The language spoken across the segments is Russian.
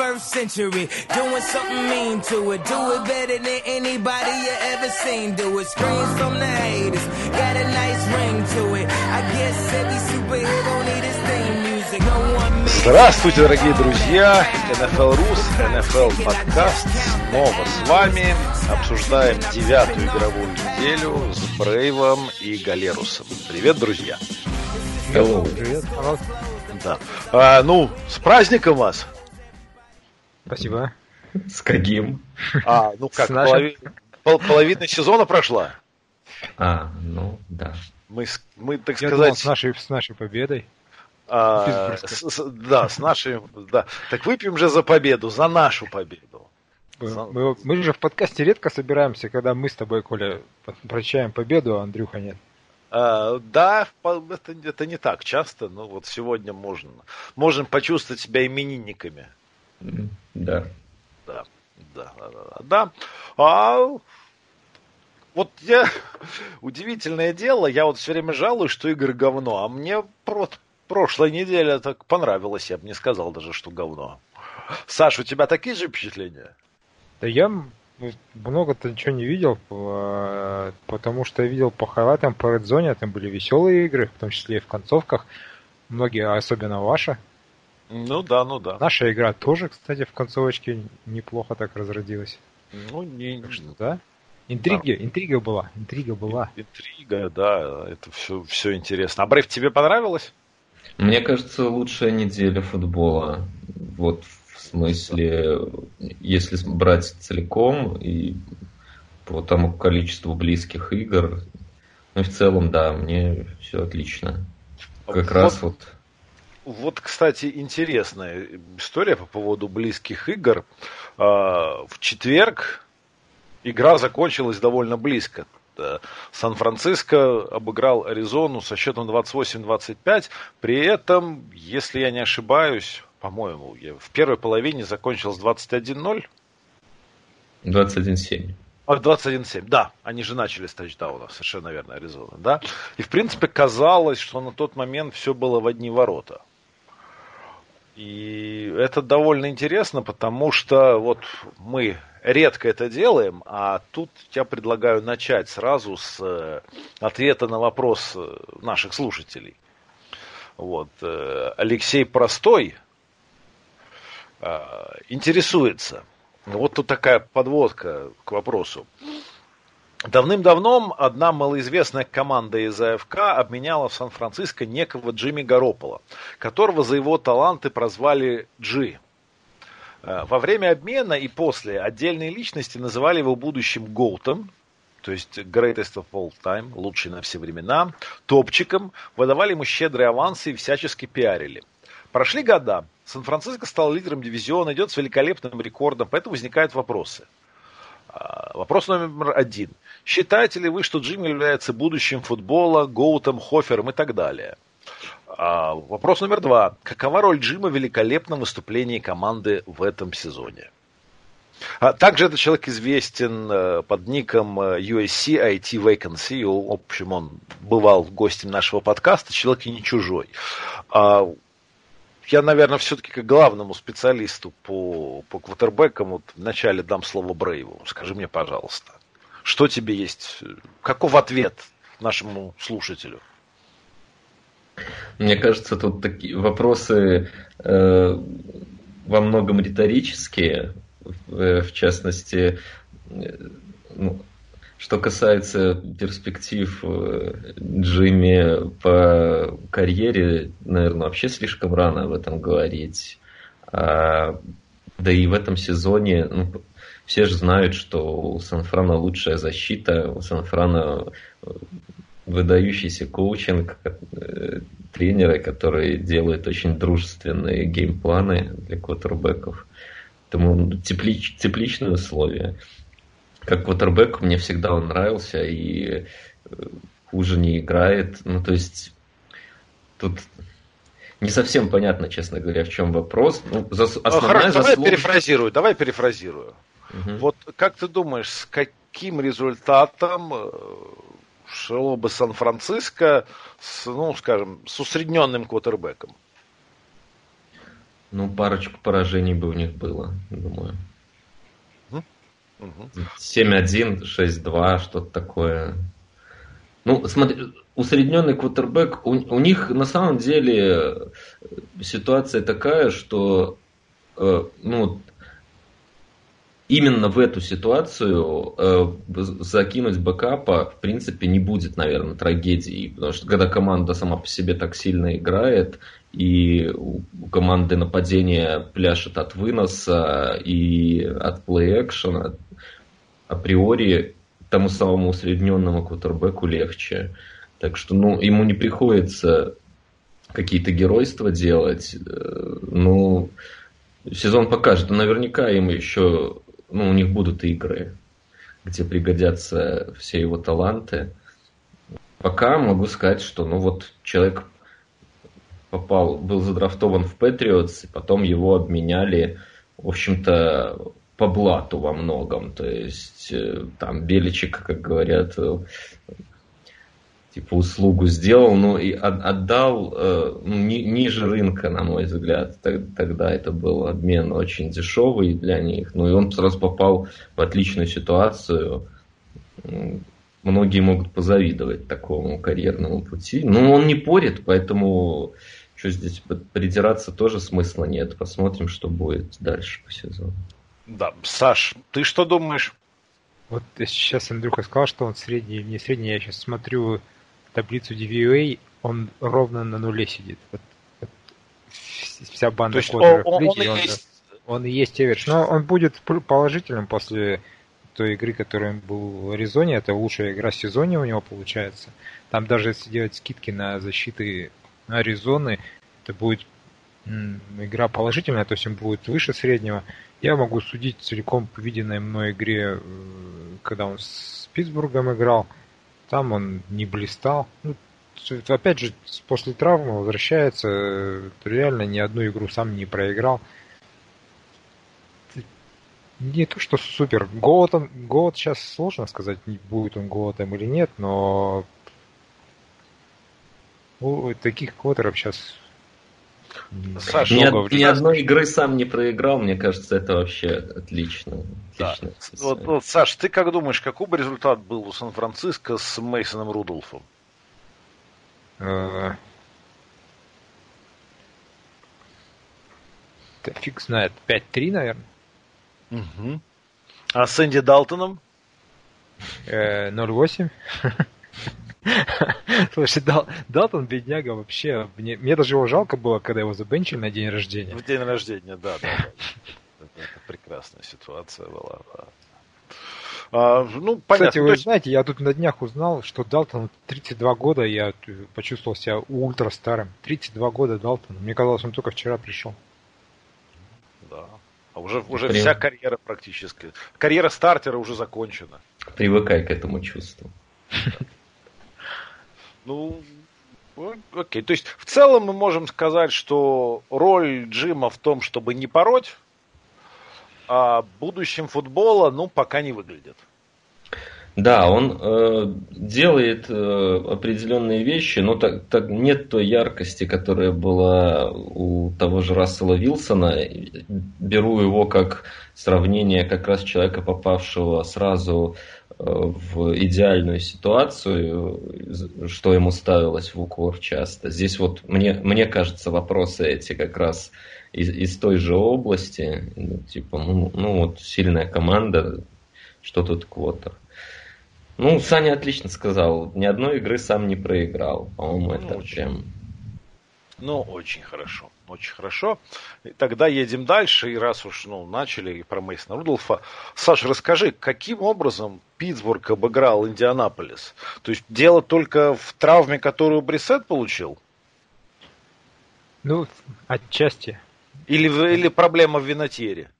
21st century. Doing something mean to it. Do it better than anybody you ever seen. Do it. Screams from the haters. Got a nice ring to it. I guess every superhero need his theme music. No one Здравствуйте, дорогие друзья! NFL Рус, NFL подкаст снова с вами. Обсуждаем девятую игровую неделю с Брейвом и Галерусом. Привет, друзья! Hello. Привет. Да. А, ну, с праздником вас! Спасибо. С каким? А, ну как, нашим. полови- пол- половина сезона прошла. А, ну да. Мы, с- мы так Я думал, сказать, с нашей, с нашей победой. а, с- с- да, с нашей, да. Так выпьем же за победу, за нашу победу. Мы, мы- мы же в подкасте редко собираемся, когда мы с тобой, Коля, прощаем победу, а Андрюха нет. А, да, это, это не так часто, но вот сегодня можно. Можем почувствовать себя именинниками. Да. Да, да, да, да. да. А, вот я удивительное дело, я вот все время жалуюсь, что игры говно, а мне про- прошлая неделя так понравилось, я бы не сказал даже, что говно. Саш, у тебя такие же впечатления? Да я ну, много-то ничего не видел, э, потому что я видел по хайлайтам по Red Zone, там были веселые игры, в том числе и в концовках. Многие, а особенно ваша. Ну да, ну да. Наша игра тоже, кстати, в концовочке неплохо так разродилась. Ну, не, Так что, да? Интрига, интрига была, интрига была. Интрига, да, это все, все интересно. А Брейв тебе понравилось? Мне кажется, лучшая неделя футбола. Вот в смысле, если брать целиком и по тому количеству близких игр, ну и в целом, да, мне все отлично. Как Вот- раз вот Вот, кстати, интересная история по поводу близких игр. А, В четверг игра закончилась довольно близко. Сан-Франциско обыграл Аризону со счетом 28-25. При этом, если я не ошибаюсь, по-моему, в первой половине закончилось 21-0. 21-7. А, 21-7, да, они же начали с тачдауна, совершенно верно, Аризона, да. И, в принципе, казалось, что на тот момент все было в одни ворота. И это довольно интересно, потому что вот мы редко это делаем, а тут я предлагаю начать сразу с э, ответа на вопрос э, наших слушателей. Вот, э, Алексей Простой интересуется. Вот тут такая подводка к вопросу. Давным-давно одна малоизвестная команда из АФК обменяла в Сан-Франциско некого Джимми Гаропола, которого за его таланты прозвали Джи. Э, Во время обмена и после отдельные личности называли его будущим Гоутом, то есть greatest of all time, лучший на все времена, топчиком, выдавали ему щедрые авансы и всячески пиарили. Прошли года, Сан-Франциско стал лидером дивизиона, идет с великолепным рекордом, поэтому возникают вопросы. А, Вопрос номер один. Считаете ли вы, что Джимми является будущим футбола, Гоутом, Хофером и так далее? А, Вопрос номер два. Какова роль Джима в великолепном выступлении команды в этом сезоне? А Также этот человек известен э, под ником э, USC IT Vacancy. В общем, он бывал гостем нашего подкаста, человек и не чужой. Я, наверное, все-таки как главному специалисту по, по квотербекам вот вначале дам слово Брейву. Скажи мне, пожалуйста, что тебе есть, каков ответ нашему слушателю? Мне кажется, тут такие вопросы э, во многом риторические, в, э, в частности, э, ну, что касается перспектив э, Джимми по карьере, наверное, вообще слишком рано об этом говорить. А, да и в этом сезоне ну, все же знают, что у Сан-Франа лучшая защита, у Сан-Франа э, выдающийся коучинг, э, тренеры, которые делают очень дружественные геймпланы для квотербеков. Поэтому теплич, тепличные условия. Как квотербек мне всегда он нравился и э, хуже не играет. Ну, то есть тут не совсем понятно, честно говоря, в чем вопрос. Ну, зас... А, основная Хорошо, давай заслуга- перефразирую, давай перефразирую. Мгм. Вот как ты думаешь, с каким результатом э, шло бы Сан-Франциско с, ну, скажем, с усредненным квотербеком? Ну, парочку поражений бы у них было, думаю. 7-1, 6-2, что-то такое. Ну, смотри, усредненный квотербек, у, у них на самом деле ситуация такая, что э, ну, именно в эту ситуацию э, закинуть бэкапа, в принципе, не будет, наверное, трагедии. Потому что когда команда сама по себе так сильно играет, и у команды нападение пляшет от выноса и от плей-экшена, априори тому самому усредненному квотербеку легче. Так что ну, ему не приходится какие-то геройства делать. Э, ну, сезон покажет. Наверняка им еще, ну, у них будут игры, где пригодятся все его таланты. Пока могу сказать, что, ну, вот человек попал, был задрафтован в Патриотс, и потом его обменяли, в общем-то, по блату во многом. То есть э, там Беличик, как говорят, типа услугу сделал, но и отдал э, ну, ни, ниже рынка, на мой взгляд. Тогда это был обмен очень дешевый для них. Ну и он сразу попал в отличную ситуацию. Многие могут позавидовать такому карьерному пути. Но он не порит, поэтому что здесь придираться тоже смысла нет. Посмотрим, что будет дальше по сезону. Да. Саш, ты что думаешь? Вот сейчас Андрюха сказал, что он средний не средний. Я сейчас смотрю таблицу DVOA, он ровно на нуле сидит. Вот, вот вся банда кодеров он, он, он, он, есть... он и есть Эверш. Но он будет положительным после той игры, которая был в Аризоне. Это лучшая игра сезона у него получается. Там даже если делать скидки на защиты Аризоны, это будет игра положительная, то есть он будет выше среднего. Я могу судить целиком по виденной мной игре, э, когда он с Питтсбургом играл. Там он не блистал. Ну, опять же, после травмы возвращается. Э, реально ни одну игру сам не проиграл. Не то, что супер. Голод, он, голод сейчас сложно сказать, будет он голодом или нет, но у таких квотеров сейчас Саша, ни, ни одной игры сам не проиграл, мне кажется, это вообще отлично. Да. Вот, вот, Саш, ты как думаешь, какой бы результат был у Сан-Франциско с Мейсоном Рудolфом? Да фиг знает. 5-3, наверное. Угу. А с Энди Далтоном? 0-8. Слушай, Дал, Далтон, бедняга, вообще, мне, мне даже его жалко было, когда его забенчили на день рождения. В день рождения, да, да. да. Это, это прекрасная ситуация была, да. А, ну, понятно. Кстати, вы есть... знаете, я тут на днях узнал, что Далтон 32 года, я почувствовал себя ультра старым. 32 года Далтон. Мне казалось, он только вчера пришел. Да. А уже, уже При... вся карьера практически. Карьера стартера уже закончена. Привыкай к этому чувству. Ну, окей. То есть, в целом мы можем сказать, что роль Джима в том, чтобы не пороть, а будущим футбола, ну, пока не выглядит. Да, он э, делает э, определенные вещи, но так, так нет той яркости, которая была у того же Рассела Вилсона. Беру его как сравнение как раз человека, попавшего сразу в идеальную ситуацию, что ему ставилось в укор часто. Здесь вот мне, мне кажется, вопросы эти как раз из, из той же области, ну, типа, ну, ну вот сильная команда, что тут квотер. Ну, Саня отлично сказал, ни одной игры сам не проиграл. По-моему, ну, это очень, прям... Ну, очень хорошо. Очень хорошо. Тогда едем дальше. И раз уж ну, начали про Мейсона Рудolфа. Саша, расскажи, каким образом Питтсбург обыграл Индианаполис? То есть дело только в травме, которую Брисет получил? Ну, отчасти. Или, или проблема в винотере?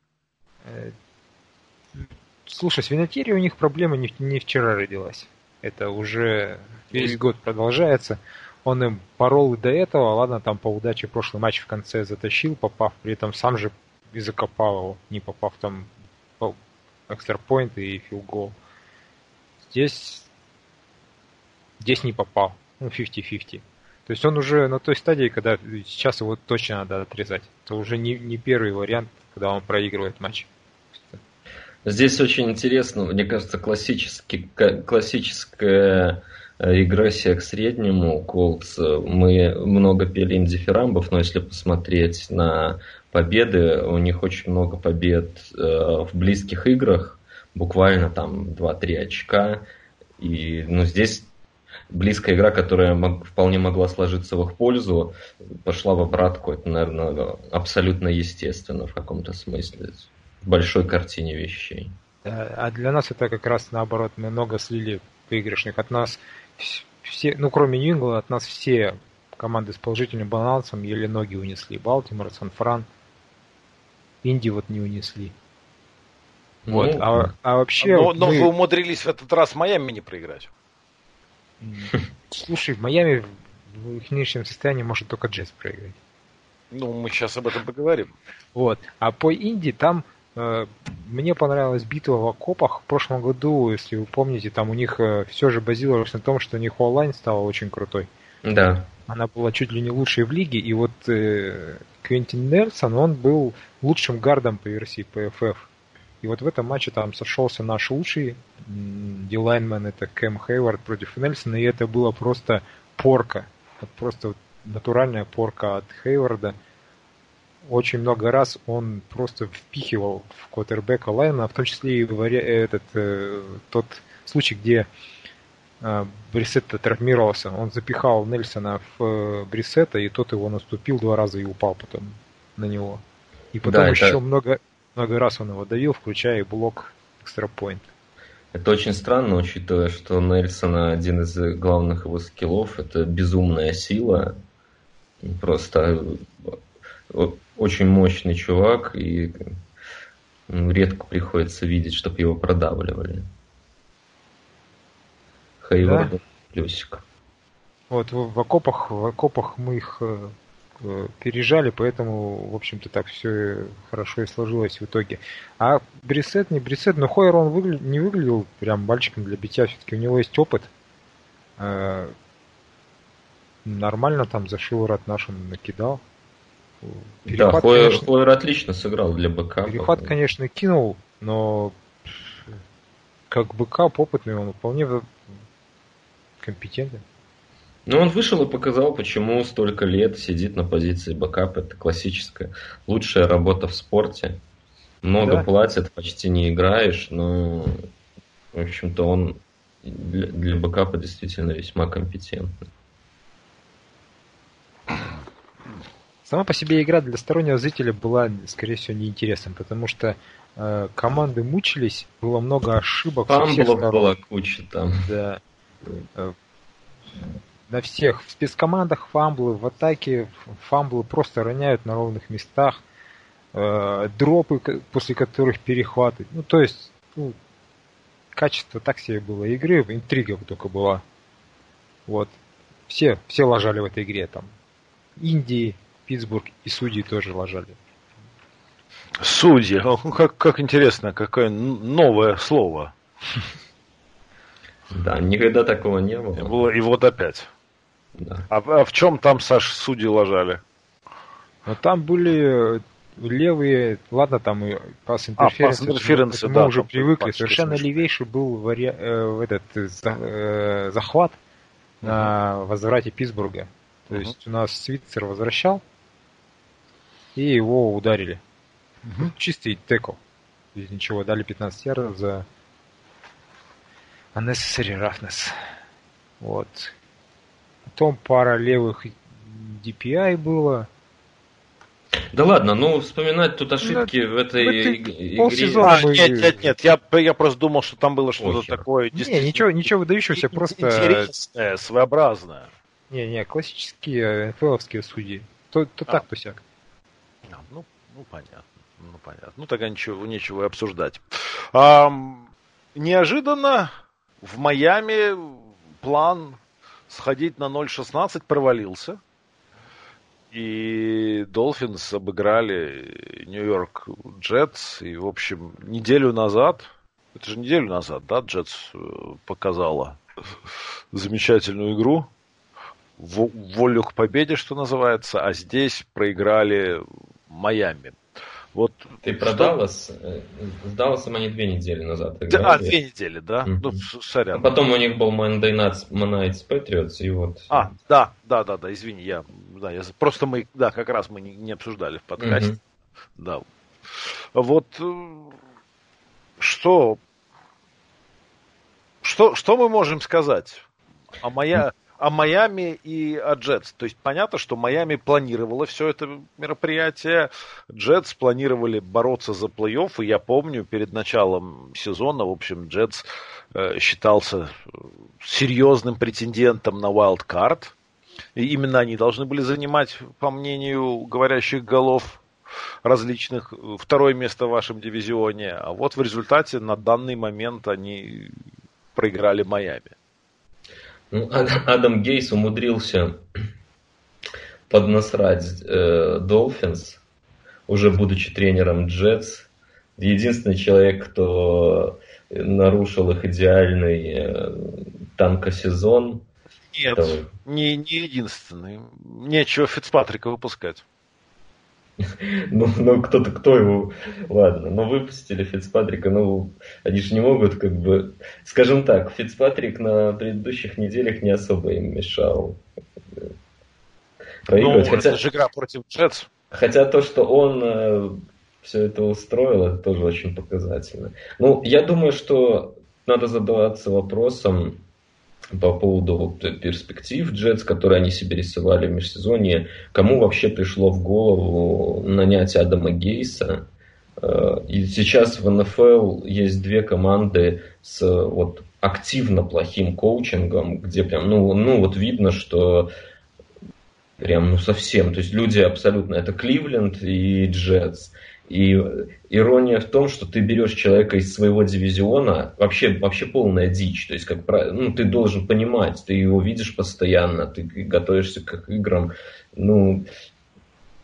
Слушай, с винотерией у них проблема не, не вчера родилась. Это уже весь год продолжается. Он им порол и до этого, ладно, там по удаче прошлый матч в конце затащил, попав, при этом сам же и закопал его, не попав там экстрапоинт и филгол. Здесь, здесь не попал, ну 50-50. То То есть он уже на той стадии, когда сейчас его точно надо отрезать. Это уже не, не первый вариант, когда он проигрывает матч. Здесь очень интересно, мне кажется, классический, классическая э, регрессия к среднему Колдс. Мы много пели им дифирамбов, но если посмотреть на победы, у них очень много побед э, в близких играх, буквально там 2-3 очка. И ну, здесь близкая игра, которая мог, вполне могла сложиться в их пользу, пошла в обратку. Это, наверное, абсолютно естественно в каком-то смысле в большой картине вещей. А для нас это как раз наоборот, мы много слили выигрышных. От нас все, ну кроме Ньюингла, от нас все команды с положительным балансом еле ноги унесли. Балтимор, Сан-Фран, Инди вот не унесли. Ну, вот. А, а вообще. Но, но мы... вы умудрились в этот раз Майами не проиграть. Слушай, в Майами в их нынешнем состоянии может только Джетс проиграть. Ну, мы сейчас об этом поговорим. Вот. А по Инди там мне понравилась битва в окопах в прошлом году, если вы помните, там у них э, все же базировалось на том, что у них онлайн стала очень крутой. Да. Она была чуть ли не лучшей в лиге, и вот э, Квентин Нельсон, он был лучшим гардом по версии PFF. И вот в этом матче там сошелся наш лучший дилайнмен, это Кэм Хейвард против Нельсона, и это было просто порка. Вот просто натуральная порка от Хейварда очень много раз он просто впихивал в квотербека Лайна, в том числе и этот, э, тот случай, где э, Брисетта травмировался. Он запихал Нельсона в э, Брисетта, и тот его наступил два раза и упал потом на него. И потом да, еще это... много, много раз он его давил, включая и блок экстрапоинт. Это очень странно, учитывая, что Нельсона один из главных его скиллов это безумная сила. Просто очень мощный чувак, и редко приходится видеть, чтобы его продавливали. Хейвард да? плюсик. Вот в, окопах, в окопах мы их э, э, пережали, поэтому, в общем-то, так все хорошо и сложилось в итоге. А Брисет, не Брисет, но Хойер он выгля... не выглядел прям мальчиком для битья, все-таки у него есть опыт. Э, нормально там за шиворот нашим накидал. Перехват, да, Хойер, конечно, Хойер отлично сыграл для БК. Перехват, конечно, кинул, но как backup опытный, он вполне компетентен. Ну, он вышел и показал, почему столько лет сидит на позиции backup. Это классическая лучшая работа в спорте. Много да. платят, почти не играешь, но, в общем-то, он для, для backup а действительно весьма компетентный. Сама по себе игра для стороннего зрителя была, скорее всего, неинтересна, потому что э, команды мучились, было много ошибок. Фамблов была куча там. Да. Э, на всех в спецкомандах фамблы, в атаке фамблы просто роняют на ровных местах, э, дропы, после которых перехваты. Ну, то есть, ну, качество так себе было игры, интрига только была. Вот. Все, все лажали в этой игре там. Индии, Питтсбург и судьи тоже лажали. Судьи, как, как интересно, какое новое слово. Да, никогда такого не было. И, было, и вот опять. Да. А, а в чем там, Саш, судьи лажали? Ну, там были левые, ладно, там и пас интерференс, а, мы да, уже привыкли. Совершенно смешно. левейший был вари... э, этот за, э, захват угу. на возврате Питтсбурга. То угу. есть у нас Свитцер возвращал, и его ударили. Угу. Чистый текл. Без ничего. Дали 15 ярдов за unnecessary roughness. Вот. Потом пара левых DPI было. Да ладно, ну вспоминать тут ошибки ну, в этой, этой игре. А, нет, нет, нет, я, я просто думал, что там было что-то такое. Не, ничего, ничего выдающегося, просто... Интересное, своеобразное. Не, не, классические НФЛовские судьи. То, то а. так, то сяк. Ну, ну понятно. Ну, понятно. Ну, тогда ничего, нечего обсуждать. А, неожиданно в Майами план сходить на 0.16 провалился. И Долфинс обыграли Нью-Йорк Джетс. И, в общем, неделю назад, это же неделю назад, да, Джетс э, показала замечательную игру волю к победе, что называется, а здесь проиграли Майами. Вот Ты про что... Даллас? С Далласом они две недели назад играли. А, две недели, да? Mm-hmm. Ну, сорян. А потом у них был Monday Night, Nights Patriots, и вот... А, да, да, да, да, извини, я... Да, я просто мы, да, как раз мы не, не обсуждали в подкасте. Mm-hmm. Да. Вот э, что... Что, что мы можем сказать? А моя о Майами и о Джетс. То есть понятно, что Майами планировала все это мероприятие, Джетс планировали бороться за плей-офф, и я помню, перед началом сезона, в общем, Джетс э, считался серьезным претендентом на wild card, и именно они должны были занимать, по мнению говорящих голов, различных второе место в вашем дивизионе. А вот в результате на данный момент они проиграли Майами. Ну, Адам Гейс умудрился поднасрать э, Долфинс, уже будучи тренером Джетс. Единственный человек, кто нарушил их идеальный э, танкосезон. Нет, это... не, не единственный. Нечего Фицпатрика выпускать. Ну, ну кто-то, кто его... Ладно, но выпустили Фицпатрика, ну, они же не могут, как бы... Скажем так, Фицпатрик на предыдущих неделях не особо им мешал проигрывать. Ну, хотя... это же игра против Джетс. Хотя то, что он э, все это устроил, это тоже очень показательно. Ну, я думаю, что надо задаваться вопросом, по поводу вот перспектив Джетс, которые они себе рисовали в межсезонье. Кому вообще пришло в голову нанять Адама Гейса? Э, и сейчас в НФЛ есть две команды с вот активно плохим коучингом, где прям, ну, ну вот видно, что прям ну совсем, то есть люди абсолютно, это Кливленд и Джетс. И ирония в том, что ты берешь человека из своего дивизиона, вообще, вообще полная дичь. То есть, как ну, ты должен понимать, ты его видишь постоянно, ты готовишься к играм. Ну,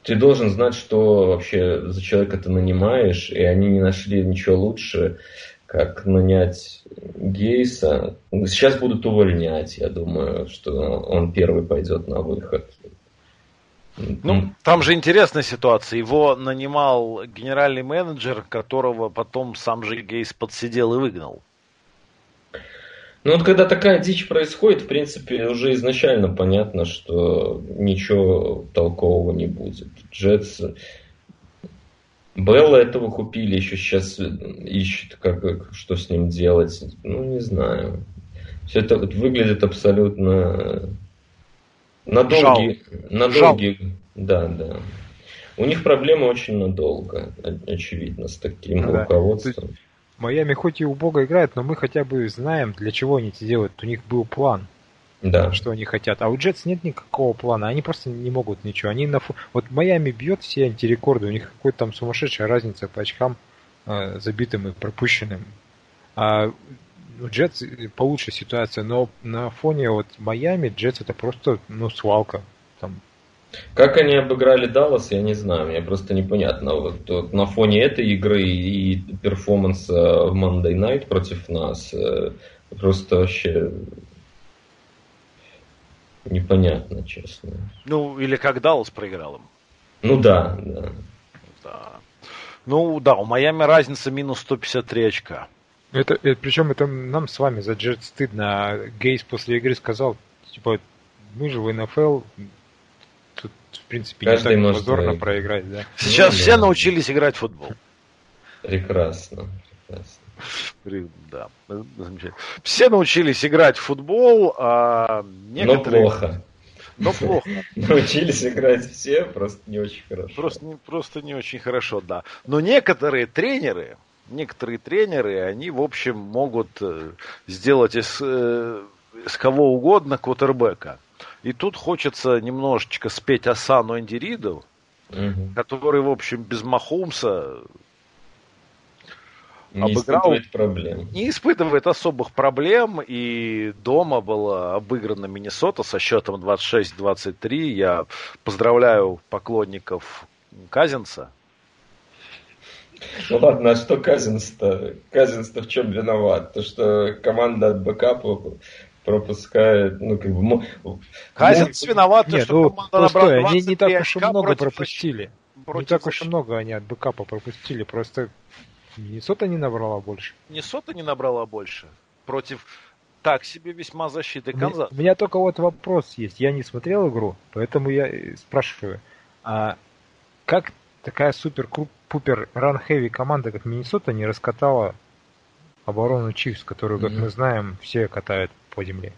ты должен знать, что вообще за человека ты нанимаешь, и они не нашли ничего лучше, как нанять Гейса. Сейчас будут увольнять, я думаю, что он первый пойдет на выход. Ну, там же интересная ситуация. Его нанимал генеральный менеджер, которого потом сам же Гейс подсидел и выгнал. Ну вот когда такая дичь происходит, в принципе, уже изначально понятно, что ничего толкового не будет. Джетс... Белла этого купили, еще сейчас ищет, как, что с ним делать. Ну, не знаю. Все это выглядит абсолютно на долгие, на долгие, да, да. У них проблема очень надолго, очевидно, с таким да. руководством. Майами хоть и убого играет, но мы хотя бы знаем, для чего они это делают. У них был план, да. что они хотят. А у Джетс нет никакого плана, они просто не могут ничего. Они на фу... Вот Майами бьет все антирекорды, у них какой-то там сумасшедшая разница по очкам э, забитым и пропущенным. А у Джетс получше ситуация, но на фоне вот Майами Джетс это просто ну свалка. Там. Как они обыграли Даллас, я не знаю, мне просто непонятно. Вот, вот на фоне этой игры и перформанса в Monday Night против нас э, просто вообще непонятно, честно. Ну, или как Даллас проиграл им. Ну да, да. да. Ну да, у Майами разница минус 153 очка. Это, это, причем это нам с вами за Джет стыдно. А Гейс после игры сказал, типа, мы же в НФЛ, тут, в принципе, Каждый не так позорно проиграть. Да. Сейчас ну, все да. научились играть в футбол. Прекрасно. прекрасно. Да, замечательно. Все научились играть в футбол, а некоторые... Но плохо. Но плохо. Научились играть все, просто не очень хорошо. Просто, просто не очень хорошо, да. Но некоторые тренеры, некоторые тренеры, они, в общем, могут э, сделать из, э, из кого угодно квотербека. И тут хочется немножечко спеть Асану Энди Риду, угу. который, в общем, без Махомса не обыграл, испытывает проблем. Не испытывает особых проблем, и дома была обыграна Миннесота со счетом 26-23. Я поздравляю поклонников Казинца. Ну ладно, а что Казинс-то? Казинс-то в чем виноват? То, что команда от бэкапа пропускает, ну, как бы... Казинс ну, виноват, нет, что ну, команда набрала они не так уж и много пропустили. Против не так уж и много они от бэкапа пропустили, просто Миннесота не набрала больше. Миннесота не набрала больше. Против так себе весьма защиты Канзас. У меня только вот вопрос есть. Я не смотрел игру, поэтому я спрашиваю. А как такая супер-пупер ран-хэви команда, как Миннесота, не раскатала оборону Чивс, которую, как mm-hmm. мы знаем, все катают по земле.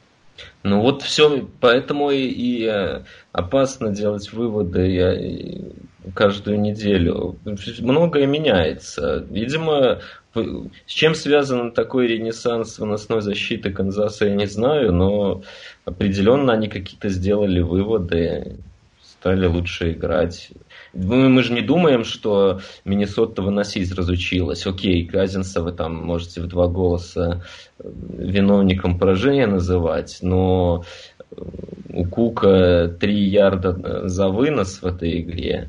Ну вот все, поэтому и, и э, опасно делать выводы каждую неделю. Многое меняется. Видимо, с чем связан такой ренессанс выносной защиты Канзаса, я не знаю, но определенно они какие-то сделали выводы, стали лучше играть. Мы, мы же не думаем, что Миннесота выносить разучилась. Окей, Казинса вы там можете в два голоса э, виновником поражения называть, но у Кука три ярда э, за вынос в этой игре.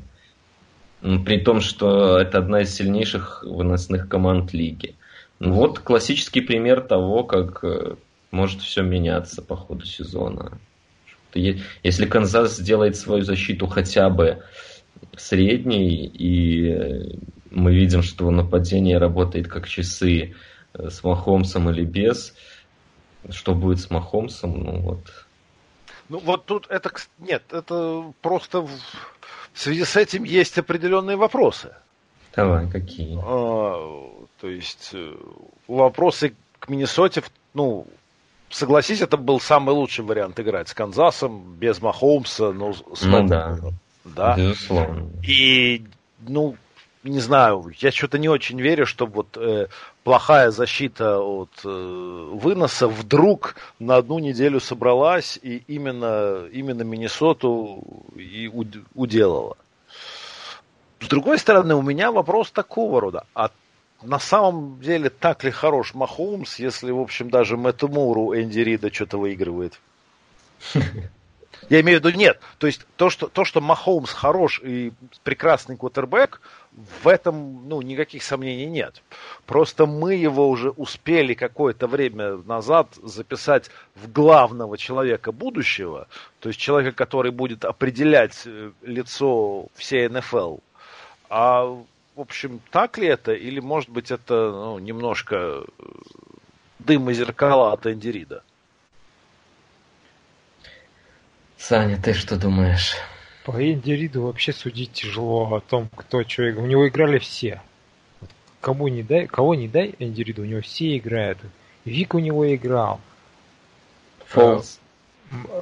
При том, что это одна из сильнейших выносных команд лиги. Вот классический пример того, как э, может все меняться по ходу сезона. Если Канзас сделает свою защиту хотя бы средней, и мы видим, что нападение работает как часы э, с Махомсом или без, что будет с Махомсом, ну вот. Ну вот тут это, нет, это просто в, в связи с этим есть определенные вопросы. Давай, какие? А, то есть э, вопросы к Миннесоте, ну, согласись, это был самый лучший вариант играть с Канзасом, без Махомса, ну, с ну да. Да. Безусловно. И, ну, не знаю, я что-то не очень верю, что вот э, плохая защита от э, выноса вдруг на одну неделю собралась и именно, именно Миннесоту и уделала. С другой стороны, у меня вопрос такого рода. А на самом деле так ли хорош Махоумс, если, в общем, даже Мэтту Муру Энди Рида что-то выигрывает? Я имею в виду, нет. То есть то, что, то, что Махоумс хорош и прекрасный квотербек, в этом ну, никаких сомнений нет. Просто мы его уже успели какое-то время назад записать в главного человека будущего, то есть человека, который будет определять э, лицо всей НФЛ. А, в общем, так ли это? Или, может быть, это ну, немножко э, дым и зеркала от Энди Рида? Саня, ты что думаешь? По Энди Риду вообще судить тяжело о том, кто что играл. У него играли все. Кому не дай, кого не дай Энди Риду, у него все играют. Вик у него играл. Фолс.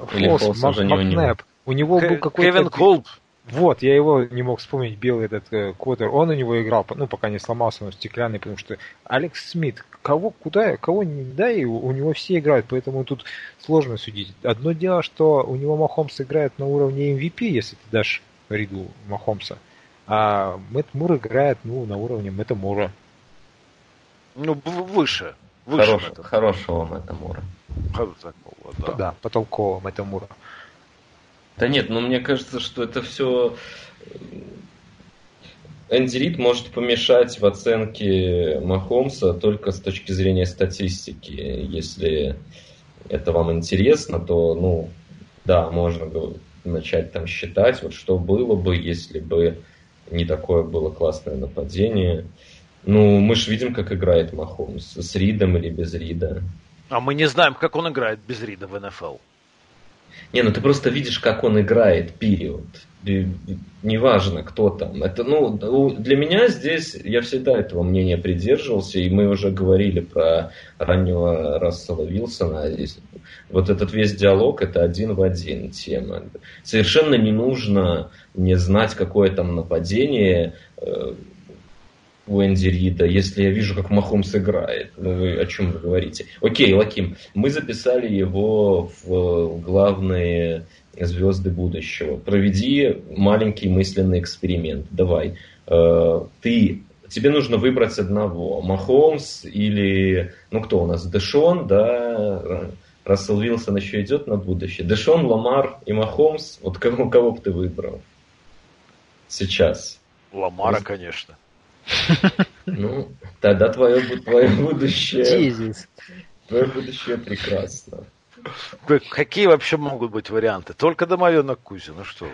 Фолс, Мак, Макнеп. У него был какой-то... Кевин Колб. Вот, я его не мог вспомнить, белый этот э, квотер. Он у него играл, ну, пока не сломался, он стеклянный, потому что Алекс Смит, кого, куда, кого не дай, у него все играют, поэтому тут сложно судить. Одно дело, что у него Махомс играет на уровне MVP, если ты дашь Риду Махомса, а Мэтт Мур играет, ну, на уровне Мэтта Мура. Ну, выше. выше Хорош, Мэтта. Хорошего Мэтта Мура. Да. да, потолкового Мэтта Мура. Да нет, но мне кажется, что это все... Энди Рид может помешать в оценке Махомса только с точки зрения статистики. Если это вам интересно, то, ну, да, можно начать там считать, вот что было бы, если бы не такое было классное нападение. Ну, мы же видим, как играет Махомс. С Ридом или без Рида. А мы не знаем, как он играет без Рида в НФЛ. Не, ну ты просто видишь, как он играет, период. Неважно, кто там. Это, ну, для меня здесь, я всегда этого мнения придерживался, и мы уже говорили про раннего Рассела Вилсона. Вот этот весь диалог, это один в один тема. Совершенно не нужно не знать, какое там нападение, э, у Энди Рида, если я вижу, как Махомс играет. Вы о чем вы говорите? Окей, Лаким, мы записали его в главные звезды будущего. Проведи маленький мысленный эксперимент. Давай. Э, ты тебе нужно выбрать одного. Махомс или, ну кто у нас, Дэшон, да, Рассел Вилсон еще идет на будущее. Дэшон, Ламар и Махомс, вот кого, кого бы ты выбрал сейчас? Ламара, конечно. Ну, тогда твое, твое будущее... Твое будущее прекрасно. Какие вообще могут быть варианты? Только домовенок Кузя, ну что?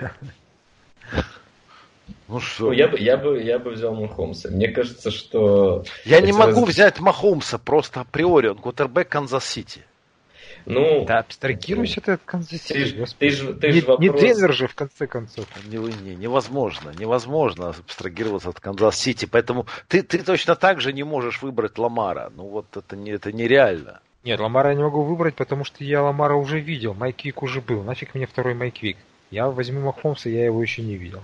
Ну что? Ну, я бы, я бы, я бы взял Махомса. Мне кажется, что... Я не могу раз... взять Махомса просто априори. Он квотербек Канзас-Сити. Ну, да, абстрагируйся ты от Канзас-Сити. Ты, же, ты, не, вопрос... не тренер же, в конце концов. Не, не, невозможно, невозможно абстрагироваться от Канзас-Сити. Поэтому ты, ты точно так же не можешь выбрать Ламара. Ну вот это, не, это нереально. Нет, Ламара я не могу выбрать, потому что я Ламара уже видел. Майк Вик уже был. Нафиг мне второй Майк Вик. Я возьму Махомса, я его еще не видел.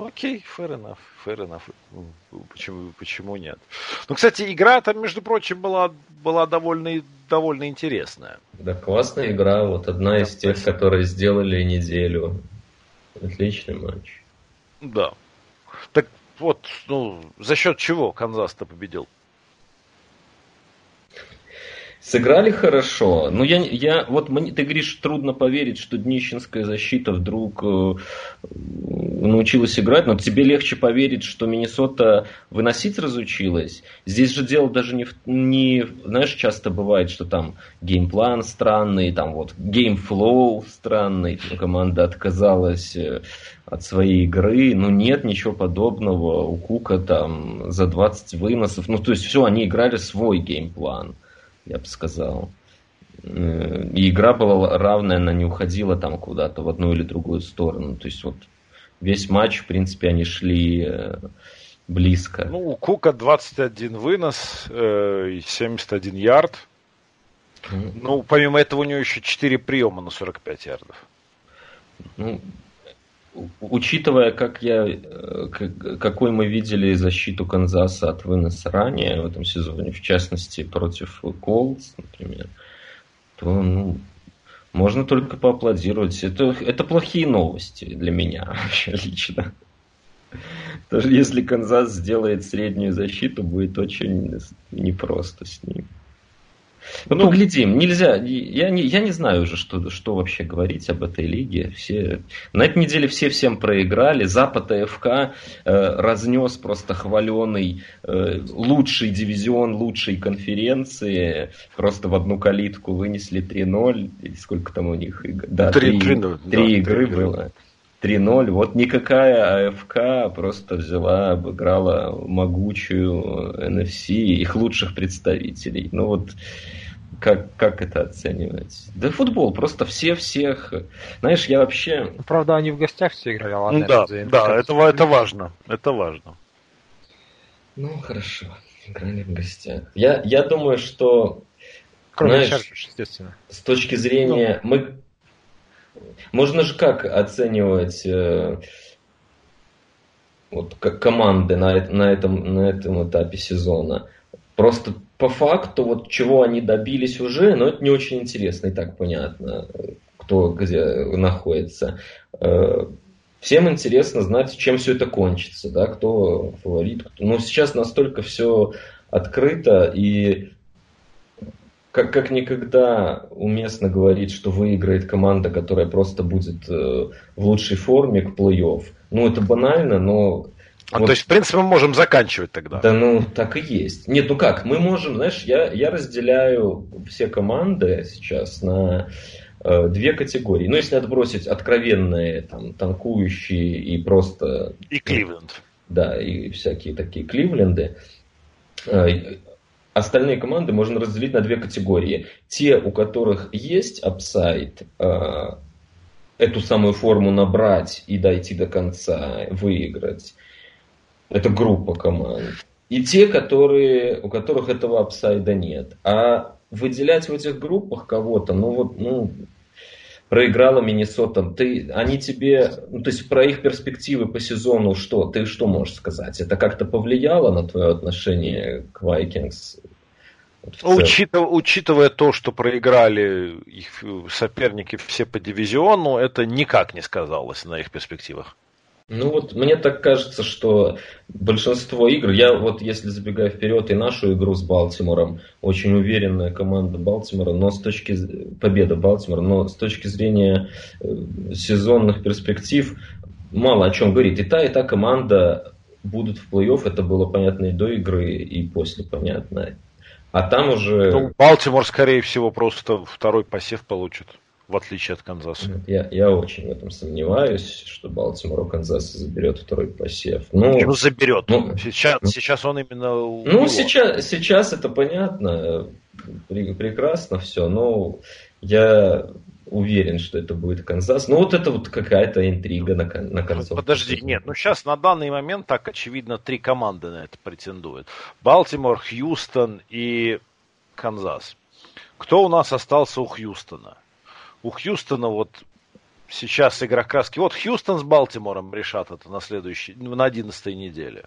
Окей, fair enough, fair enough. Почему, почему нет? Ну, кстати, игра там, между прочим, была, была довольно, довольно интересная. Да, классная игра. Вот одна да, из тех, спасибо. которые сделали неделю. Отличный матч. Да. Так вот, ну, за счет чего Канзас-то победил? Сыграли хорошо. Но я, я вот мне, ты говоришь, трудно поверить, что днищенская защита вдруг э, научилась играть, но тебе легче поверить, что Миннесота выносить разучилась. Здесь же дело даже не, не знаешь, часто бывает, что там game plan странный, там вот game flow странный, команда отказалась э, от своей игры. Ну нет ничего подобного. У Кука там за 20 выносов. Ну то есть все, они играли свой game plan я бы сказал. Э, и игра была равная, она не уходила там куда-то в одну или другую сторону. То есть вот весь матч, в принципе, они шли э, близко. Ну, у Кука 21 вынос э, и 71 ярд. Mm. Ну, помимо этого у него еще 4 приема на 45 ярдов. Ну, учитывая, как я, э, какой мы видели защиту Канзаса от выноса ранее в этом сезоне, в частности против Колдс, например, то ну, можно только поаплодировать. Это, это плохие новости для меня вообще лично. Даже если Канзас сделает среднюю защиту, будет очень непросто с ним. Ну, ну, поглядим. Нельзя. Я не, я не знаю уже, что, что вообще говорить об этой лиге. Все, на этой неделе все всем проиграли. Запад АФК э, разнес просто хваленый э, лучший дивизион лучшей конференции. Просто в одну калитку вынесли 3-0. Или сколько там у них игр? Да, 3, 3, 3, 3 да, игры 3 было. 3-0. Вот никакая АФК просто взяла, обыграла могучую NFC, их лучших представителей. Ну вот как, как это оценивать? Да футбол, просто все всех. Знаешь, я вообще... Ну, правда, они в гостях все играли, а ладно. Ну, да, да, это, это важно. Это важно. Ну, хорошо. Играли в гостях. Я, я думаю, что... Кроме знаешь, естественно. С точки зрения... Ну. Мы... Можно же как оценивать... Э, вот как команды на, на, этом, на этом этапе сезона. Просто по факту, вот чего они добились уже, но это не очень интересно, и так понятно, кто где находится. Э, всем интересно знать, чем все это кончится, да, кто фаворит. Кто... Но сейчас настолько все открыто и как, как никогда уместно говорить, что выиграет команда, которая просто будет э, в лучшей форме к плей-офф. Ну, это банально, но а, вот. То есть, в принципе, мы можем заканчивать тогда. Да, ну, так и есть. Нет, ну как, мы можем, знаешь, я, я разделяю все команды сейчас на э, две категории. Ну, если отбросить откровенные, там, танкующие и просто... И Кливленд. Да, и всякие такие Кливленды. Остальные команды можно разделить на две категории. Те, у которых есть upside, э, эту самую форму набрать и дойти до конца, выиграть это группа команд. И те, которые, у которых этого upside а нет. А выделять в этих группах кого-то, ну вот, ну, проиграла Миннесота, ты, они тебе, ну, то есть про их перспективы по сезону что, ты что можешь сказать? Это как-то повлияло на твое отношение к Vikings? Учитывая, учитывая то, что проиграли их соперники все по дивизиону, это никак не сказалось на их перспективах. Ну вот мне так кажется, что большинство игр, я вот если забегая вперед и нашу игру с Балтимором, очень уверенная команда Балтимора, но с точки победа Балтимора, но с точки зрения э, сезонных перспектив мало о чем говорит. И та, и та команда будут в плей-офф, это было понятно и до игры, и после понятно. А там уже... Ну, Балтимор, скорее всего, просто второй посев получит, в отличие от Канзаса. Я, я очень в этом сомневаюсь, что Балтимор у Канзаса заберет второй посев. Ну, Почему заберет? Ну, сейчас, ну, сейчас он именно... Ну, сейчас, сейчас это понятно, прекрасно все, но я уверен, что это будет Канзас. Ну, вот это вот какая-то интрига на, на концовке. Подожди, нет, ну сейчас на данный момент так очевидно три команды на это претендуют. Балтимор, Хьюстон и Канзас. Кто у нас остался у Хьюстона? У Хьюстона вот сейчас игра краски. Вот Хьюстон с Балтимором решат это на следующей, на одиннадцатой неделе.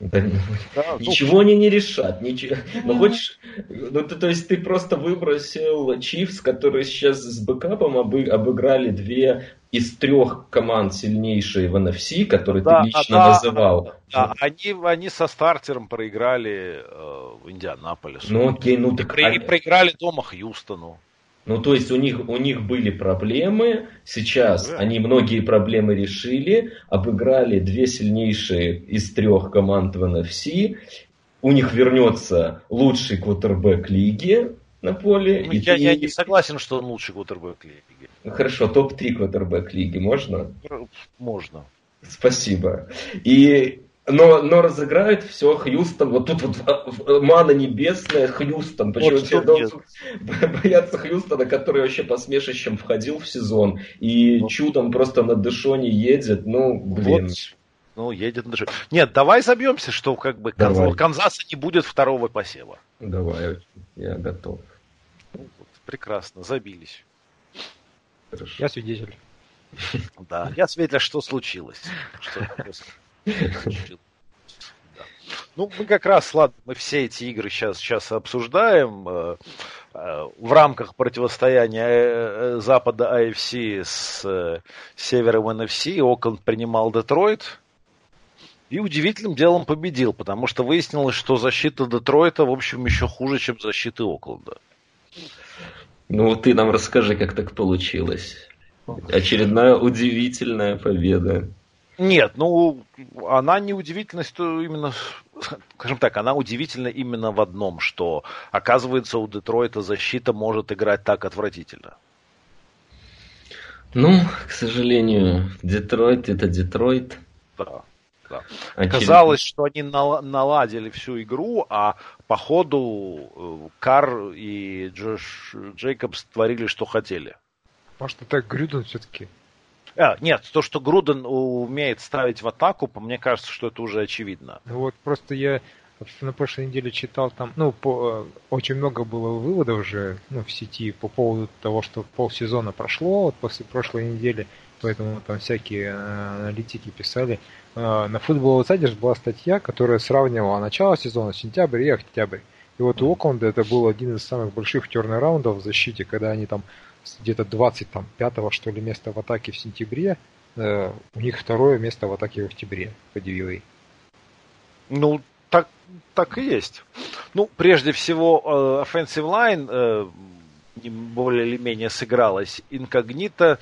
Да, да, ничего они не решат. Ничего. Ну, хочешь, ну, ты, то есть ты просто выбросил Чивс, которые сейчас с бэкапом обы, обыграли две из трех команд сильнейшие в NFC, которые да, ты лично да, называл. Да, они, они со стартером проиграли э, в Индианаполис. Ну окей, ну так... И, и проиграли дома Хьюстону. Ну, то есть у них, у них были проблемы, сейчас да. они многие проблемы решили, обыграли две сильнейшие из трех команд в NFC, у них вернется лучший квотербек лиги на поле. Ну, я, ты... я не согласен, что он лучший квотербек лиги. Ну, хорошо, топ-3 квотербек лиги можно? Можно. Спасибо. И но, но разыграет все Хьюстон. Вот тут вот мана небесная Хьюстон. Почему вот все бояться Хьюстона, который вообще по смешищам входил в сезон и вот. чудом просто на Дэшоне едет. Ну, блин. Вот. Ну, едет на Дэшоне. Нет, давай забьемся, что как бы давай. Канзаса не будет второго посева. Давай, я готов. Ну, вот, прекрасно, забились. Хорошо. Я свидетель. Да, я свидетель, что случилось. Что ну, мы как раз, ладно, мы все эти игры сейчас, сейчас обсуждаем э, э, в рамках противостояния э, Запада AFC с Севером NFC. Окленд принимал Детройт. И удивительным делом победил, потому что выяснилось, что защита Детройта, в общем, еще хуже, чем защита Окленда. Ну, ты нам расскажи, как так получилось. Очередная удивительная победа. Нет, ну, она не удивительна, что именно, скажем так, она удивительна именно в одном, что, оказывается, у Детройта защита может играть так отвратительно. Ну, к сожалению, Детройт это Детройт. Да. Да. А Казалось, что они наладили всю игру, а по ходу э, Кар и Джош Джейкобс творили, что хотели. Может, это Грюден все-таки а, нет, то, что Груден умеет ставить в атаку, мне кажется, что это уже очевидно. Вот просто я на прошлой неделе читал там, ну, по, очень много было выводов уже ну, в сети по поводу того, что полсезона прошло вот после прошлой недели, поэтому там всякие э, аналитики писали. Э, на Football Outsiders была статья, которая сравнивала начало сезона, сентябрь и октябрь. И вот у Окленда это был один из самых больших терн-раундов в защите, когда они там где-то 25 что ли место в атаке в сентябре, э, у них второе место в атаке в октябре по DVA. Ну, так, так и есть. Ну, прежде всего, э, offensive line э, более или менее сыгралась инкогнито,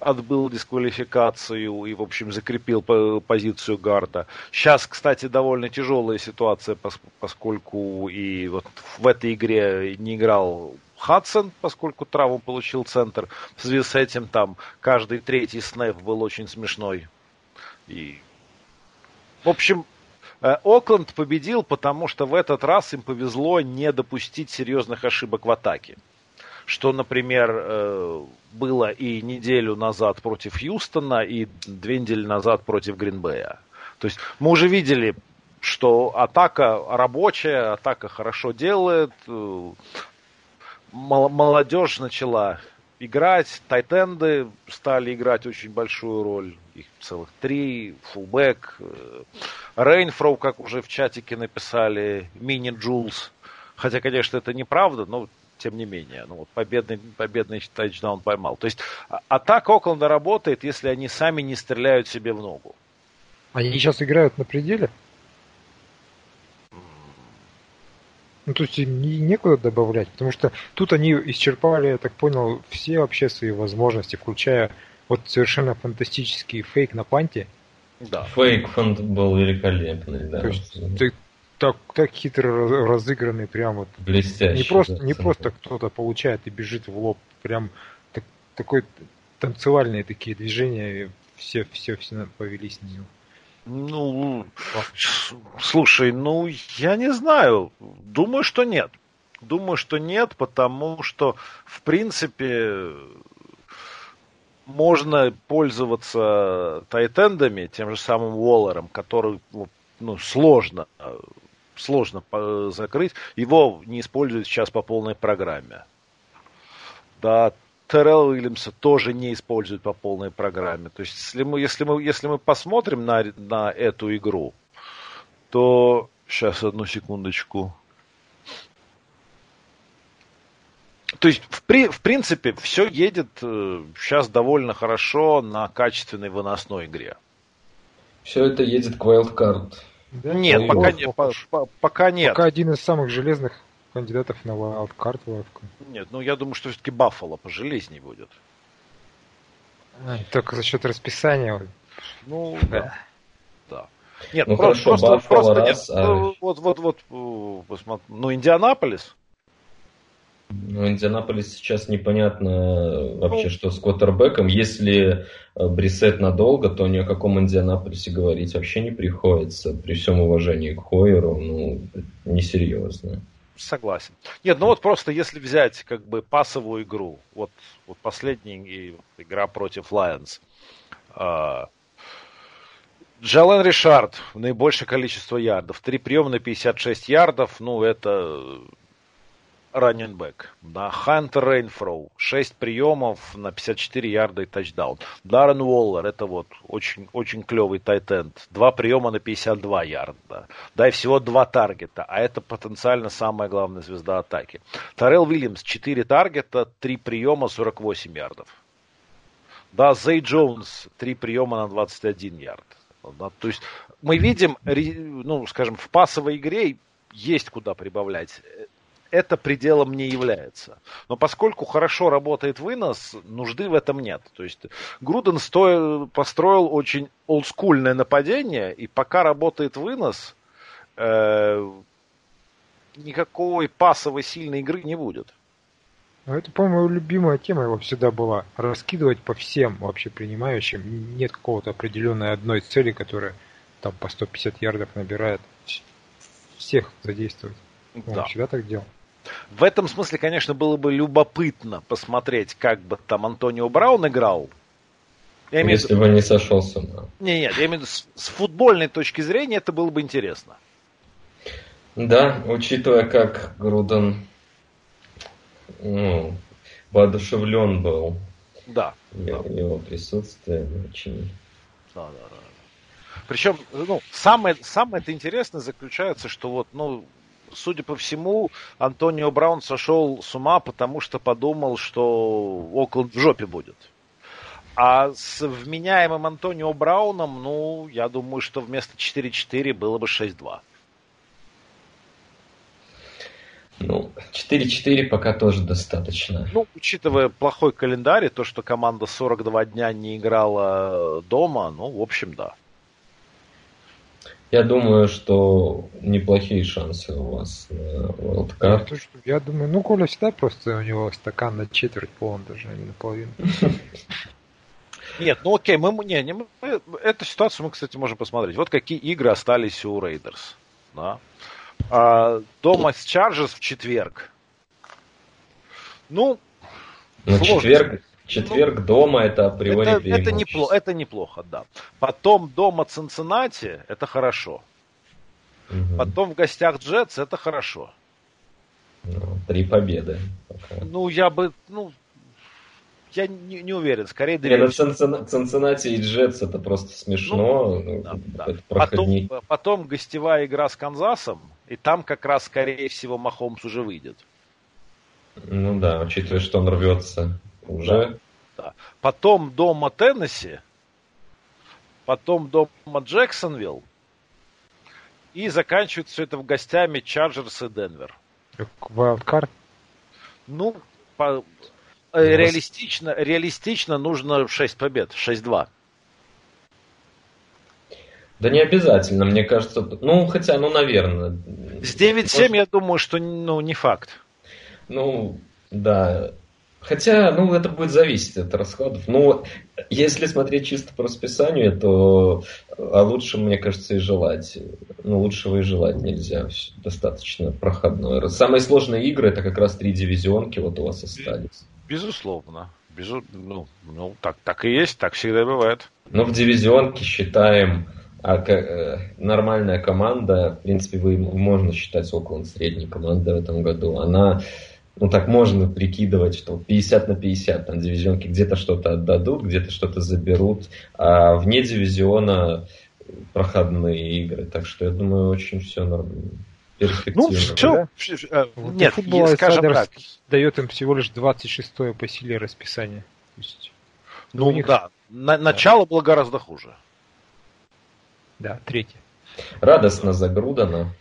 отбыл дисквалификацию и, в общем, закрепил позицию гарда. Сейчас, кстати, довольно тяжелая ситуация, поскольку и вот в этой игре не играл Хадсон, поскольку травму получил центр. В связи с этим там каждый третий снэп был очень смешной. И... В общем, э, Окленд победил, потому что в этот раз им повезло не допустить серьезных ошибок в атаке. Что, например, э, было и неделю назад против Юстона, и две недели назад против Гринбея. То есть мы уже видели, что атака рабочая, атака хорошо делает, э, молодежь начала играть, тайтенды стали играть очень большую роль, их целых три, фулбэк, Рейнфроу, как уже в чатике написали, Мини Джулс, хотя, конечно, это неправда, но тем не менее, ну вот победный, победный тачдаун поймал. То есть а, атака Окленда работает, если они сами не стреляют себе в ногу. Они сейчас играют на пределе? Ну, то есть им некуда добавлять, потому что тут они исчерпали, я так понял, все вообще свои возможности, включая вот совершенно фантастический фейк на панте. Да. Фейк фант был великолепный, да. То есть ты так, так хитро разыгранный, прям вот. Блестящий. Не просто, да, не просто кто-то получает и бежит в лоб, прям так, такой танцевальные такие движения, все, все, все повелись на него. Ну, слушай, ну, я не знаю. Думаю, что нет. Думаю, что нет, потому что, в принципе, можно пользоваться тайтендами, тем же самым Уоллером, который ну, сложно, сложно закрыть. Его не используют сейчас по полной программе. Да, Террell Уильямса тоже не используют по полной программе. То есть, если мы, если мы, если мы посмотрим на, на эту игру, то... Сейчас, одну секундочку. То есть, в, при, в принципе, все едет э, сейчас довольно хорошо на качественной выносной игре. Все это едет к wildcard. Да? Нет, пока, не, по, по, пока нет. Пока один из самых железных кандидатов на wildcard лавку. Нет, ну я думаю, что все-таки Баффало пожелезнее будет. А, только за счет расписания. Ну, да. да. Нет, ну, просто, хорошо, просто, просто раз, нет. А... Ну, вот, вот, вот, вот, ну, Индианаполис. Ну, Индианаполис сейчас непонятно вообще, ну, что с квотербеком. Если э, Брисет надолго, то ни о каком Индианаполисе говорить вообще не приходится. При всем уважении к Хойеру, ну, несерьезно согласен. Нет, ну вот просто если взять как бы пасовую игру, вот, вот последняя игра против Lions, э, Джален Ришард, наибольшее количество ярдов, три приема на 56 ярдов, ну это раннинбэк. Да, Хантер Рейнфроу, 6 приемов на 54 ярда и тачдаун. Даррен Уоллер, это вот очень, очень клевый тайтенд. Два приема на 52 ярда. Да, и всего два таргета, а это потенциально самая главная звезда атаки. Тарел Уильямс, 4 таргета, 3 приема, 48 ярдов. Да, Зей Джонс, 3 приема на 21 ярд. Да, то есть мы видим, ну, скажем, в пасовой игре есть куда прибавлять это пределом не является. Но поскольку хорошо работает вынос, нужды в этом нет. То есть Груден стоил, построил очень олдскульное нападение, и пока работает вынос, э, никакой пасовой сильной игры не будет. Ну, это, по-моему, любимая тема его всегда была. Раскидывать по всем вообще принимающим. Нет какого-то определенной одной цели, которая там по 150 ярдов набирает. Всех задействовать. Да. Он всегда так делал. В этом смысле, конечно, было бы любопытно посмотреть, как бы там Антонио Браун играл. Я имею Если бы не сошел с ума. Не, нет, я имею в виду, с, с футбольной точки зрения это было бы интересно. Да, учитывая, как Груден ну, воодушевлен был. Да. Его, да. его присутствие очень. Да, да, да. Причем, ну, самое, самое это интересное заключается, что вот, ну, судя по всему, Антонио Браун сошел с ума, потому что подумал, что Окленд в жопе будет. А с вменяемым Антонио Брауном, ну, я думаю, что вместо 4-4 было бы 6-2. Ну, 4-4 пока тоже достаточно. Ну, учитывая плохой календарь, то, что команда 42 дня не играла дома, ну, в общем, да. Я думаю, что неплохие шансы у вас на Wildcard. Я, я думаю, ну, Коля всегда просто у него стакан на четверть полон даже, а не наполовину. Нет, ну окей, мы, не, не, мы, эту ситуацию мы, кстати, можем посмотреть. Вот какие игры остались у Рейдерс. Да? А, дома с Чарджерс в четверг. Ну, ну четверг, Четверг ну, дома это априори это, это, неплохо, это неплохо, да. Потом дома Цинциннати это хорошо. Угу. Потом в гостях Джетс это хорошо. Ну, три победы. Пока. Ну, я бы, ну, я не, не уверен, скорее доверюсь. Цинцин... Цинциннати и Джетс это просто смешно. Ну, да, да. Потом, потом гостевая игра с Канзасом, и там как раз, скорее всего, Махомс уже выйдет. Ну да, учитывая, что он рвется уже. Да. Потом дома Теннесси, потом дома Джексонвилл, и заканчивает все это в гостями Чарджерс и Денвер. Вайлдкарт? Ну, по, э, реалистично, реалистично нужно 6 побед, 6-2. Да не обязательно, мне кажется. Ну, хотя, ну, наверное. С 9-7 я думаю, что ну, не факт. Ну, да. Хотя, ну, это будет зависеть от расходов. Ну, если смотреть чисто по расписанию, то а лучше, мне кажется, и желать. Ну, лучшего и желать нельзя. Достаточно проходное. Самые сложные игры это как раз три дивизионки вот у вас остались. Безусловно. Безу... Ну, ну так, так и есть, так всегда бывает. Ну, в дивизионке считаем а э, нормальная команда, в принципе, вы можно считать около средней команды в этом году. Она ну так можно прикидывать, что 50 на 50, там дивизионки где-то что-то отдадут, где-то что-то заберут, а вне дивизиона проходные игры. Так что я думаю, очень все нормально. Ну, все, да? нет, футбол скажем так. дает им всего лишь 26 по силе расписание. Есть, ну, них... да, на, начало было гораздо хуже. Да, третье. Радостно загрудано.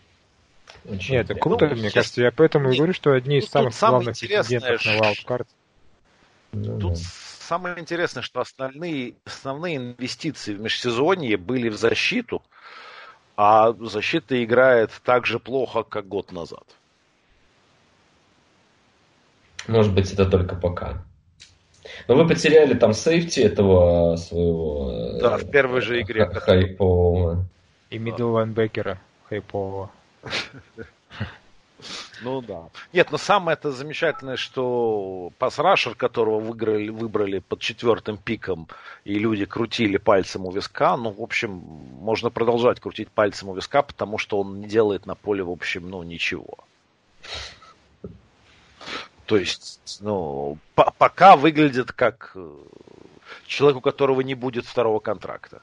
Очень Нет, это круто, ну, мне кажется. Я поэтому и говорю, что одни из самых главных претендентов на Wildcard. Ну тут самое интересное, что основные, основные инвестиции в межсезонье были в защиту, а защита играет так же плохо, как год назад. Может быть, это только пока. Но вы потеряли там сейфти этого своего... Да, в первой же игре. Хайпового. И мидл лайнбекера хайпового. Ну да. Нет, но самое это замечательное, что пасрашер, которого выиграли, выбрали под четвертым пиком, и люди крутили пальцем у виска, ну, в общем, можно продолжать крутить пальцем у виска, потому что он не делает на поле, в общем, ну, ничего. То есть, ну, пока выглядит как э, человек, у которого не будет второго контракта.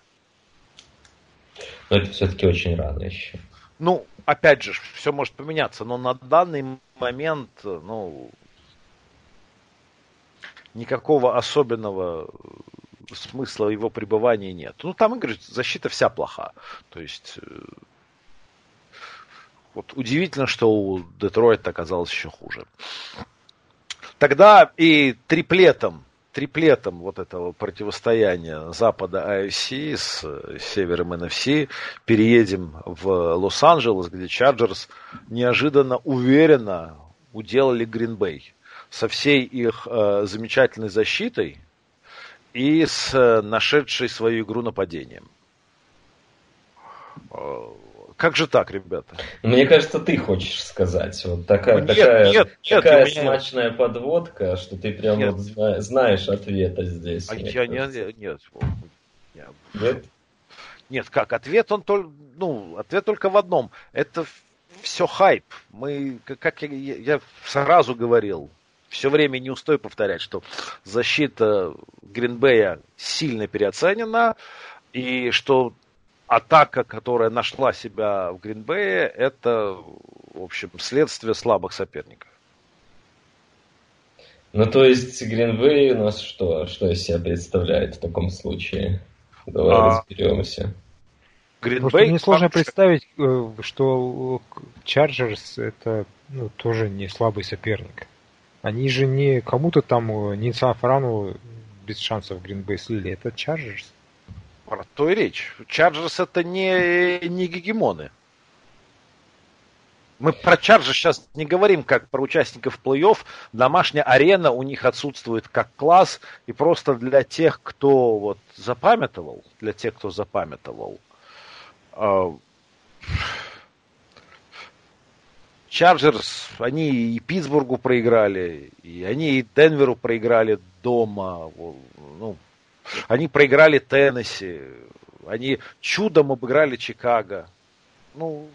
Но это все-таки очень рано еще. Ну, опять же, все может поменяться, но на данный момент, ну, никакого особенного смысла его пребывания нет. Ну, там, игры, защита вся плоха. То есть, э, вот удивительно, что у Детройта оказалось еще хуже. Тогда и триплетом триплетом вот этого противостояния Запада AFC с севером NFC переедем в Лос-Анджелес, где Чарджерс неожиданно уверенно уделали Гринбей со всей их э, замечательной защитой и с э, нашедшей свою игру нападением. Как же так, ребята? Мне кажется, ты хочешь сказать. Вот такая, нет, такая, нет, такая нет, смачная меня... подводка, что ты прям нет. вот зна- знаешь ответа здесь. А я не, нет, нет. Нет? Нет, как? Ответ он только, ну, ответ только в одном. Это все хайп. Мы, как я, я сразу говорил, все время не устою повторять, что защита Гринбея сильно переоценена, и что атака, которая нашла себя в Гринбее, это, в общем, следствие слабых соперников. Ну, то есть Гринбей у нас что? Что из себя представляет в таком случае? Давай а... разберемся. Гринбей... Мне сложно представить, э, что Чарджерс это ну, тоже не слабый соперник. Они же не кому-то там, э, не Сан-Франу без шансов Гринбей слили. Это Чарджерс. Про то и речь. Чарджерс это не, не гегемоны. Мы про Чарджер сейчас не говорим как про участников плей-офф. Домашняя арена у них отсутствует как класс. И просто для тех, кто вот запамятовал, для тех, кто запамятовал, а, Чарджерс, они и Питтсбургу проиграли, и они и Денверу проиграли дома. Ну, они проиграли Теннесси. Они чудом обыграли Чикаго. Ну,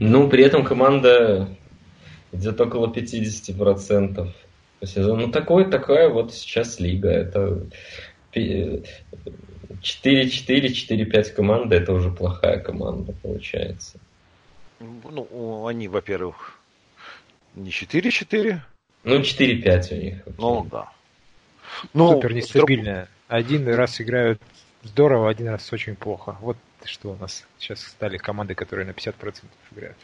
ну, при этом команда где-то около 50% по сезону. Ну, такой, такая вот сейчас лига. Это 4-4, 4-5 команды, это уже плохая команда получается. Ну, они, во-первых, не 4-4. Ну, 4-5 у них. Ну, да. Ну, Супер нестабильная. Один раз играют здорово, один раз очень плохо. Вот что у нас сейчас стали команды, которые на 50% играют.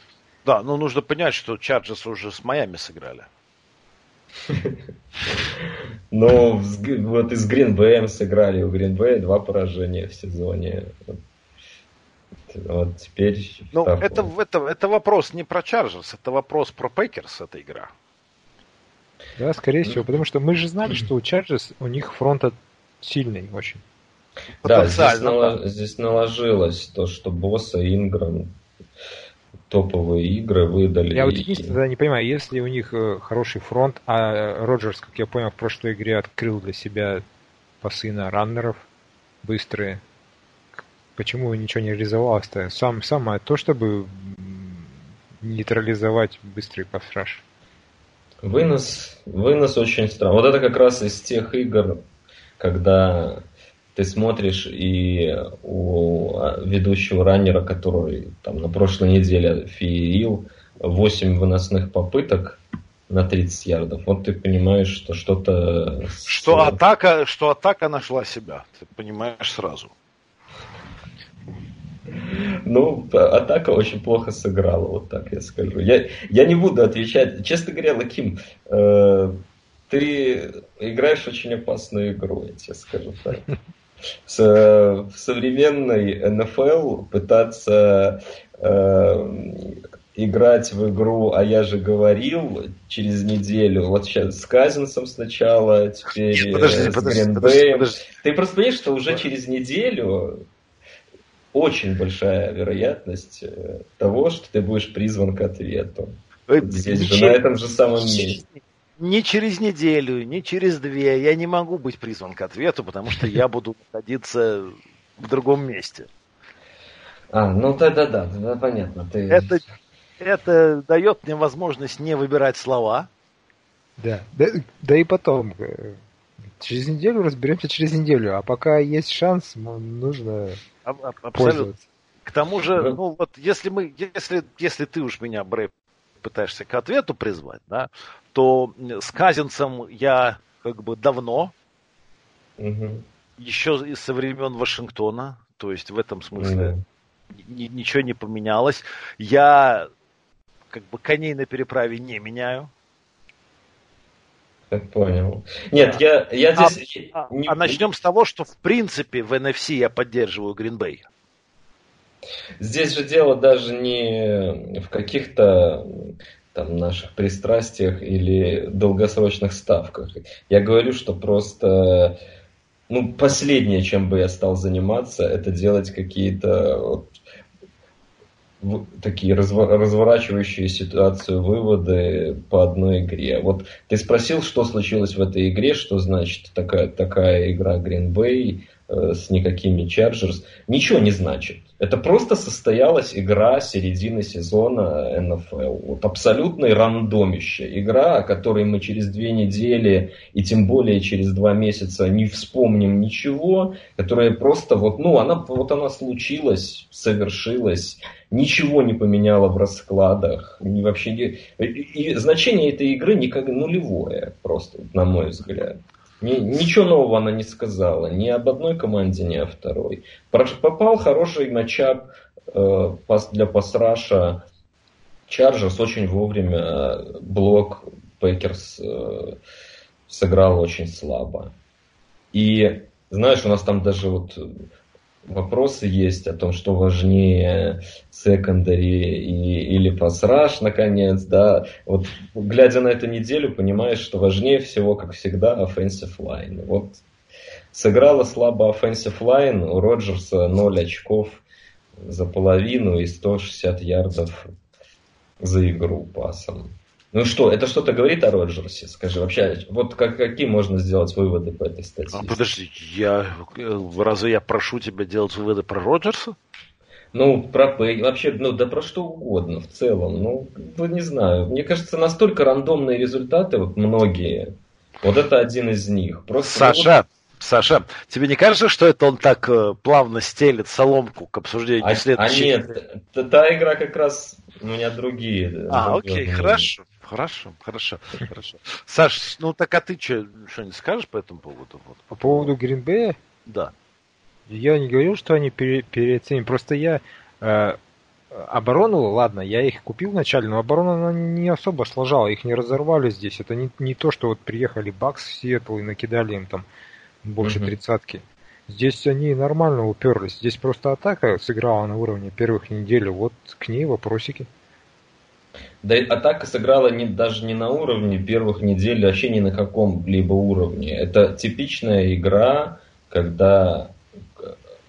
Да, но нужно понять, что Чарджерс уже с Майами сыграли. Но вот из Гринбэем сыграли. У Гринбэя два поражения в сезоне. Вот теперь... Ну, это, это, это вопрос не про Чарджерс, это вопрос про Пекерс, эта игра. Да, скорее всего, потому что мы же знали, что у Чарджерс у них фронт сильный очень. Да, здесь, налож... здесь наложилось то, что Боса, Инграм топовые игры выдали. Я вот единственное не понимаю, если у них э, хороший фронт, а Роджерс, как я понял, в прошлой игре открыл для себя пасы на раннеров быстрые, почему ничего не реализовалось-то? Сам, самое то, чтобы нейтрализовать быстрый пассаж. Вынос, вынос очень странный. Вот это как раз из тех игр, когда ты смотришь и у а, ведущего раннера, который там на прошлой неделе феерил 8 выносных попыток на 30 ярдов, вот ты понимаешь, что что-то... Что атака, что атака нашла себя, ты понимаешь сразу. Ну, атака очень плохо сыграла, вот так я скажу. Я, я не буду отвечать. Честно говоря, Лаким, э, ты играешь очень опасную игру, я тебе скажу так. С, в современной НФЛ пытаться э, играть в игру, а я же говорил, через неделю, вот сейчас с Казинсом сначала, теперь подожди, с подожди, подожди, подожди. Ты просто понимаешь, что уже через неделю очень большая вероятность э, того, что ты будешь призван к ответу. Здесь же, на этом же самом месте. Ни через неделю, ни через две я не могу быть призван к ответу, потому что я буду находиться в другом месте. А, ну да-да-да, да, понятно. Ты... Это, это дает мне возможность не выбирать слова. Да, да, да и потом, э, через неделю разберемся через неделю, а пока есть шанс, нужно Абсолютно. К тому же, ну вот, если мы, если, если ты уж меня, Брэй, пытаешься к ответу призвать, да, то с Казинцем я как бы давно, угу. еще со времен Вашингтона, то есть в этом смысле угу. ничего не поменялось. Я как бы коней на переправе не меняю. Понял. Нет, я, я а, здесь... А, не... а начнем с того, что в принципе в NFC я поддерживаю Гринбей. Здесь же дело даже не в каких-то там наших пристрастиях или долгосрочных ставках. Я говорю, что просто ну, последнее, чем бы я стал заниматься, это делать какие-то вот, такие разворачивающие ситуацию выводы по одной игре. Вот ты спросил, что случилось в этой игре, что значит такая, такая игра Green Bay с никакими Chargers. Ничего не значит. Это просто состоялась игра середины сезона НФЛ. Вот абсолютный рандомище. Игра, о которой мы через две недели и тем более через два месяца не вспомним ничего, которая просто вот, ну, она, вот она случилась, совершилась, ничего не поменяла в раскладах. Вообще, и, и значение этой игры никак нулевое просто, на мой взгляд. Ни, ничего нового она не сказала. Ни об одной команде, ни о второй. Попал хороший matchup э, для pass rush а. Чарджерс очень вовремя блок Пекерс э, сыграл очень слабо. И знаешь, у нас там даже вот вопросы есть о том, что важнее секондари или пасраж, наконец, да. Вот глядя на эту неделю, понимаешь, что важнее всего, как всегда, offensive line. Вот сыграла слабо offensive line, у Роджерса 0 очков за половину и 160 ярдов за игру пасом. Ну что, это что-то говорит о Роджерсе? Скажи, вообще, вот как, какие можно сделать выводы по этой статье? А, подожди, я, разве я прошу тебя делать выводы про Роджерса? Ну, про вообще, ну, да про что угодно в целом. Ну, ну, не знаю. Мне кажется, настолько рандомные результаты, вот многие. Вот это один из них. Просто, Саша, вот... Саша, тебе не кажется, что это он так э, плавно стелит соломку к обсуждению а, следующей? А нет, та, та игра как раз у меня другие. А, другие, окей, хорошо. Хорошо, хорошо, хорошо. Саш, ну так а ты что, что-нибудь скажешь по этому поводу? Вот, по поводу Гринбея? Да. Я не говорил, что они пере, переоценены. Просто я э, оборону, ладно, я их купил вначале, но оборона она не особо сложала, их не разорвали здесь. Это не, не то, что вот приехали Бакс в Сиэтл и накидали им там больше тридцатки. Здесь они нормально уперлись. Здесь просто атака сыграла на уровне первых недель. Вот к ней вопросики. Да и атака сыграла не, даже не на уровне первых недель, вообще ни на каком-либо уровне. Это типичная игра, когда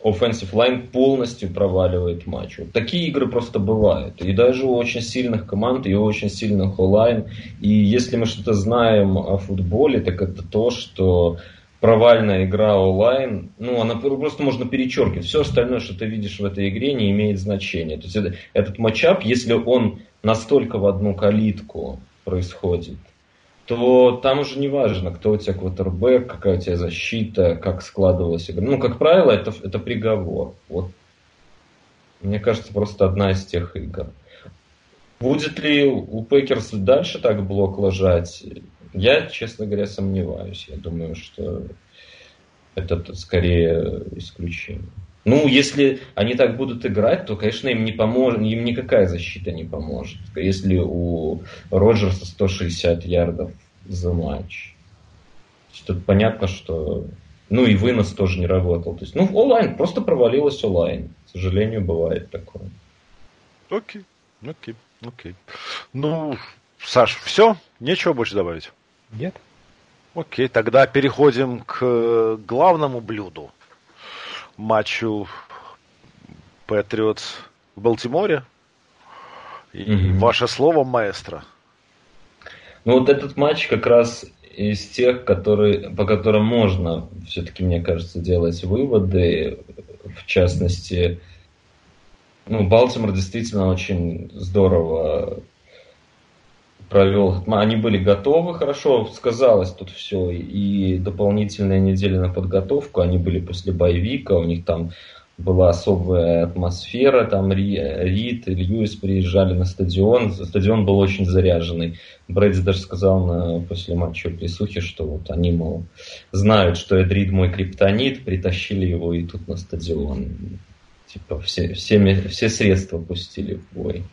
offensive line полностью проваливает матч. Вот такие игры просто бывают. И даже у очень сильных команд, и у очень сильных онлайн. И если мы что-то знаем о футболе, так это то, что провальная игра онлайн, ну, она просто можно перечеркивать. Все остальное, что ты видишь в этой игре, не имеет значения. То есть это, этот матчап, если он настолько в одну калитку происходит, то там уже не важно, кто у тебя квотербек, какая у тебя защита, как складывалась игра. Ну, как правило, это, это приговор. Вот. Мне кажется, просто одна из тех игр. Будет ли у Пекерс дальше так блок ложать? Я, честно говоря, сомневаюсь. Я думаю, что это скорее исключение. Ну, если они так будут играть, то, конечно, им не поможет, им никакая защита не поможет. Если у Роджерса 160 ярдов за матч. Тут понятно, что... Ну и вынос тоже не работал. То есть, ну, онлайн, просто провалилось онлайн. К сожалению, бывает такое. Окей, окей, окей. Ну, Саш, все? Нечего больше добавить? Нет. Окей, тогда переходим к главному блюду матчу Патриотс в Балтиморе. И mm ваше слово, маэстро. Ну вот этот матч как раз из тех, которые, по которым можно все-таки, мне кажется, делать выводы. В частности, ну, Балтимор действительно очень здорово провел. Они были готовы, хорошо сказалось тут все. И дополнительная неделя на подготовку. Они были после боевика, у них там была особая атмосфера, там Рид и Льюис приезжали на стадион, стадион был очень заряженный. Брэдди даже сказал на, после матча присухи, что вот они, мол, знают, что Эдрид мой криптонит, притащили его и тут на стадион. Типа все, все, все средства пустили в бой.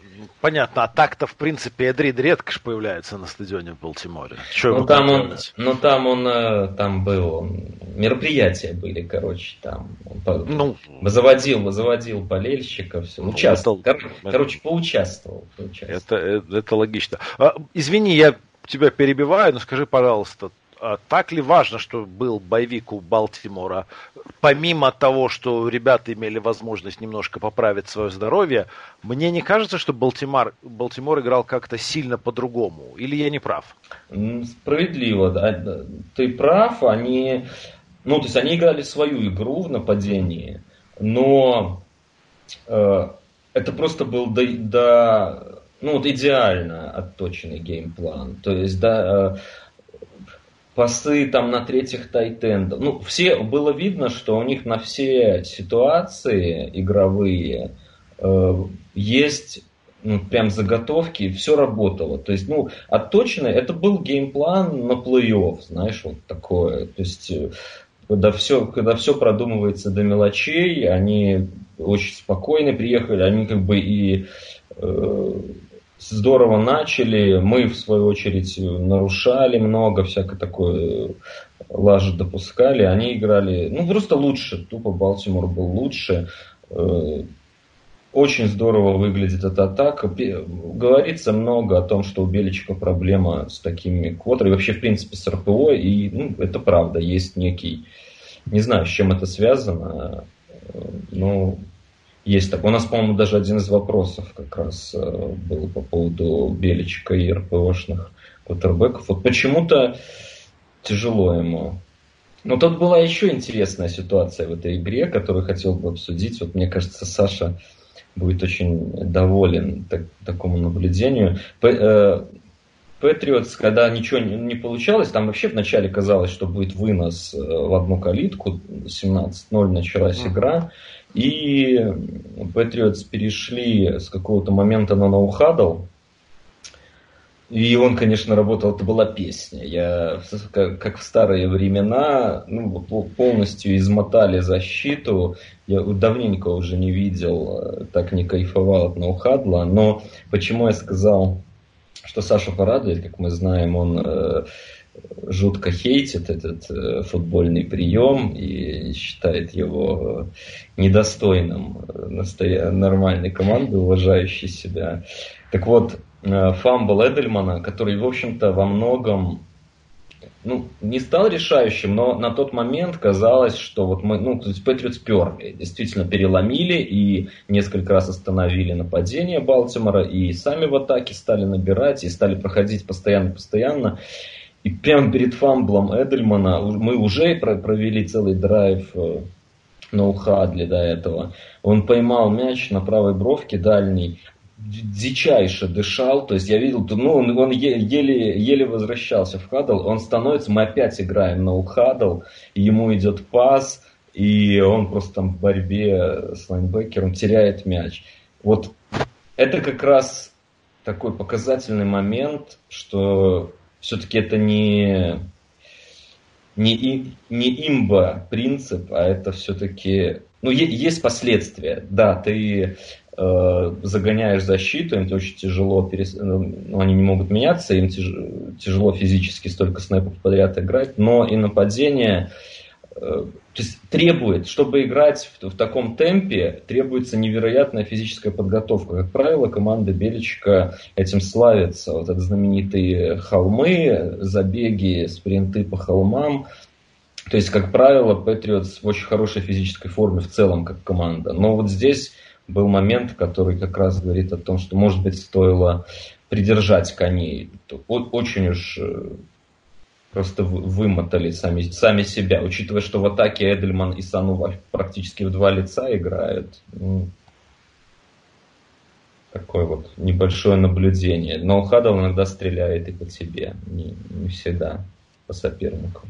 Понятно, а так-то, в принципе, Эдрид редко ж появляется на стадионе в Балтиморе. Что ну, там он, ну, там он, там был, он, мероприятия были, короче, там. Он ну, заводил, заводил болельщиков, все, ну, участвовал. Это, Кор, это, короче, поучаствовал. поучаствовал. Это, это, это логично. А, извини, я тебя перебиваю, но скажи, пожалуйста, так ли важно, что был боевик у Балтимора? Помимо того, что ребята имели возможность немножко поправить свое здоровье, мне не кажется, что Балтимор, Балтимор играл как-то сильно по-другому. Или я не прав? Справедливо, да. Ты прав. Они, ну, то есть они играли свою игру в нападении, но э, это просто был до, до ну, вот идеально отточенный геймплан. То есть, да, э, пасы там на третьих тайтендов. Ну, все, было видно, что у них на все ситуации игровые э, есть ну, прям заготовки, все работало. То есть, ну, отточено, это был геймплан на плей-офф, знаешь, вот такое. То есть, э, когда все, когда все продумывается до мелочей, они очень спокойно приехали, они как бы и э, здорово начали, мы в свою очередь нарушали много, всякое такое лажи допускали, они играли, ну просто лучше, тупо Балтимор был лучше, э, очень здорово выглядит эта атака. Говорится много о том, что у Беличка проблема с такими квотерами, вообще, в принципе, с РПО, и ну, это правда, есть некий, не знаю, с чем это связано, э, но есть такой. У нас, по-моему, даже один из вопросов как раз э, был по поводу Беличка и РПОшных квотербеков. Вот почему-то тяжело ему. Но тут была еще интересная ситуация в этой игре, которую хотел бы обсудить. Вот мне кажется, Саша будет очень доволен так, такому наблюдению. Патриотс, когда ничего не, не получалось, там вообще вначале казалось, что будет вынос э, в одну калитку, 17-0 началась mm-hmm. игра, и Patriots перешли с какого-то момента на ноу-хадл. И он, конечно, работал, это была песня. Я, как, как в старые времена, ну, полностью измотали защиту. Я давненько уже не видел, э, так не кайфовал от Ноухадла. Но почему я сказал, что Саша порадует, как мы знаем, он э, жутко хейтит этот э, футбольный прием и считает его недостойным э, настоя- нормальной команды, уважающей себя. Так вот, э, fumble Эдельмана, который, в общем-то, во многом ну, не стал решающим, но на тот момент казалось, что вот мы, ну, то есть Patriots перли, действительно переломили и несколько раз остановили нападение Балтимора, и сами в атаке стали набирать, и стали проходить постоянно-постоянно. И прямо перед fumble ом Эдельмана мы уже провели целый драйв э, на no-huddle до этого. Он поймал мяч на правой бровке дальней, дичайше дышал, то есть я видел, ну, он, он еле, еле возвращался в хадл, он становится, мы опять играем на ухадл, ему идет пас, и он просто там в борьбе с лайнбекером теряет мяч. Вот это как раз такой показательный момент, что все-таки это не, не, не имба принцип, а это все-таки... Ну, есть последствия. Да, ты э, загоняешь защиту, им очень тяжело, перес... ну, они не могут меняться, им тяж... тяжело физически столько снэпов подряд играть, но и нападение э, то есть требует, чтобы играть в, в таком темпе, требуется невероятная физическая подготовка. Как правило, команда Беличка этим славится. Вот это знаменитые холмы, забеги, спринты по холмам. То есть, как правило, Патриотс в очень хорошей физической форме в целом, как команда. Но вот здесь был момент, который как раз говорит о том, что, может быть, стоило придержать коней. Очень уж э, просто вымотали сами, сами себя, учитывая, что в атаке Эдельман и Сану практически в два лица играют. Ну, такое вот небольшое наблюдение. Но Хадл иногда стреляет и по тебе, не, не всегда по сопернику.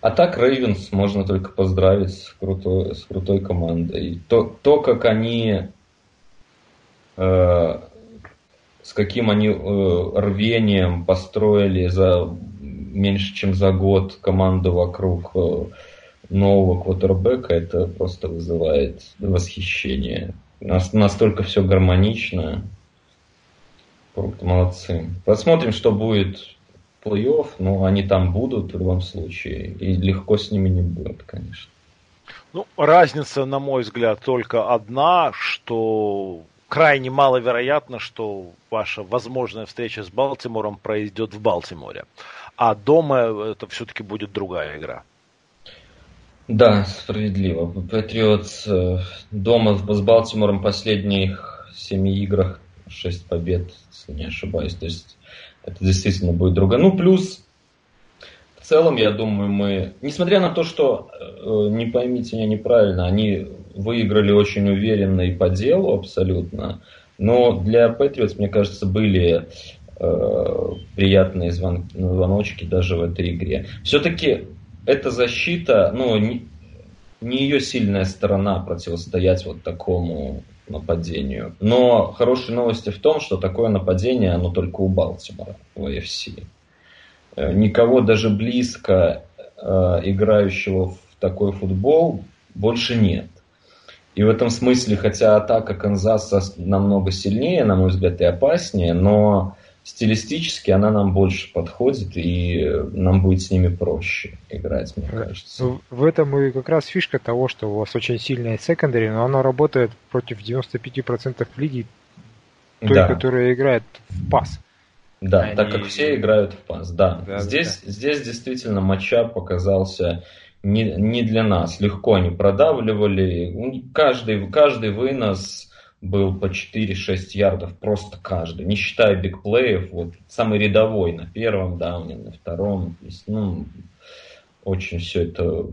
А так Рейвенс можно только поздравить с крутой, с крутой командой. То, то как они э, с каким они э, рвением построили за меньше, чем за год команду вокруг э, нового квотербека, это просто вызывает восхищение. Настолько все гармонично. Молодцы. Посмотрим, что будет плей-офф. Ну, они там будут в любом случае. И легко с ними не будет, конечно. Ну, разница, на мой взгляд, только одна, что крайне маловероятно, что ваша возможная встреча с Балтимором произойдет в Балтиморе. А дома это все-таки будет другая игра. Да, справедливо. Патриотс э, дома с Балтимором последних семи играх шесть побед, если не ошибаюсь. То есть это действительно будет другая. Ну, плюс в целом, я думаю, мы, несмотря на то, что, э, не поймите меня неправильно, они выиграли очень уверенно и по делу абсолютно. Но для Патриотс, мне кажется, были э, приятные звон, звоночки даже в этой игре. Все-таки эта защита, ну, не, не ее сильная сторона противостоять вот такому нападению. Но хорошие новости в том, что такое нападение, оно только у Балтимора в AFC. Э, никого даже близко э, играющего в такой футбол больше нет. И в этом смысле, хотя атака Канзаса намного сильнее, на мой взгляд, и опаснее, но стилистически она нам больше подходит, и нам будет с ними проще играть, мне кажется. В этом и как раз фишка того, что у вас очень сильная секондари, но она работает против 95% лиги, той, да. которая играет в пас. Да, Они... так как все играют в пас, да. да здесь, да. здесь действительно матча показался не, не для нас. Легко они продавливали. Каждый, каждый вынос был по 4-6 ярдов, просто каждый, не считая бигплеев, вот самый рядовой на первом дауне, на втором, то есть, ну, очень все это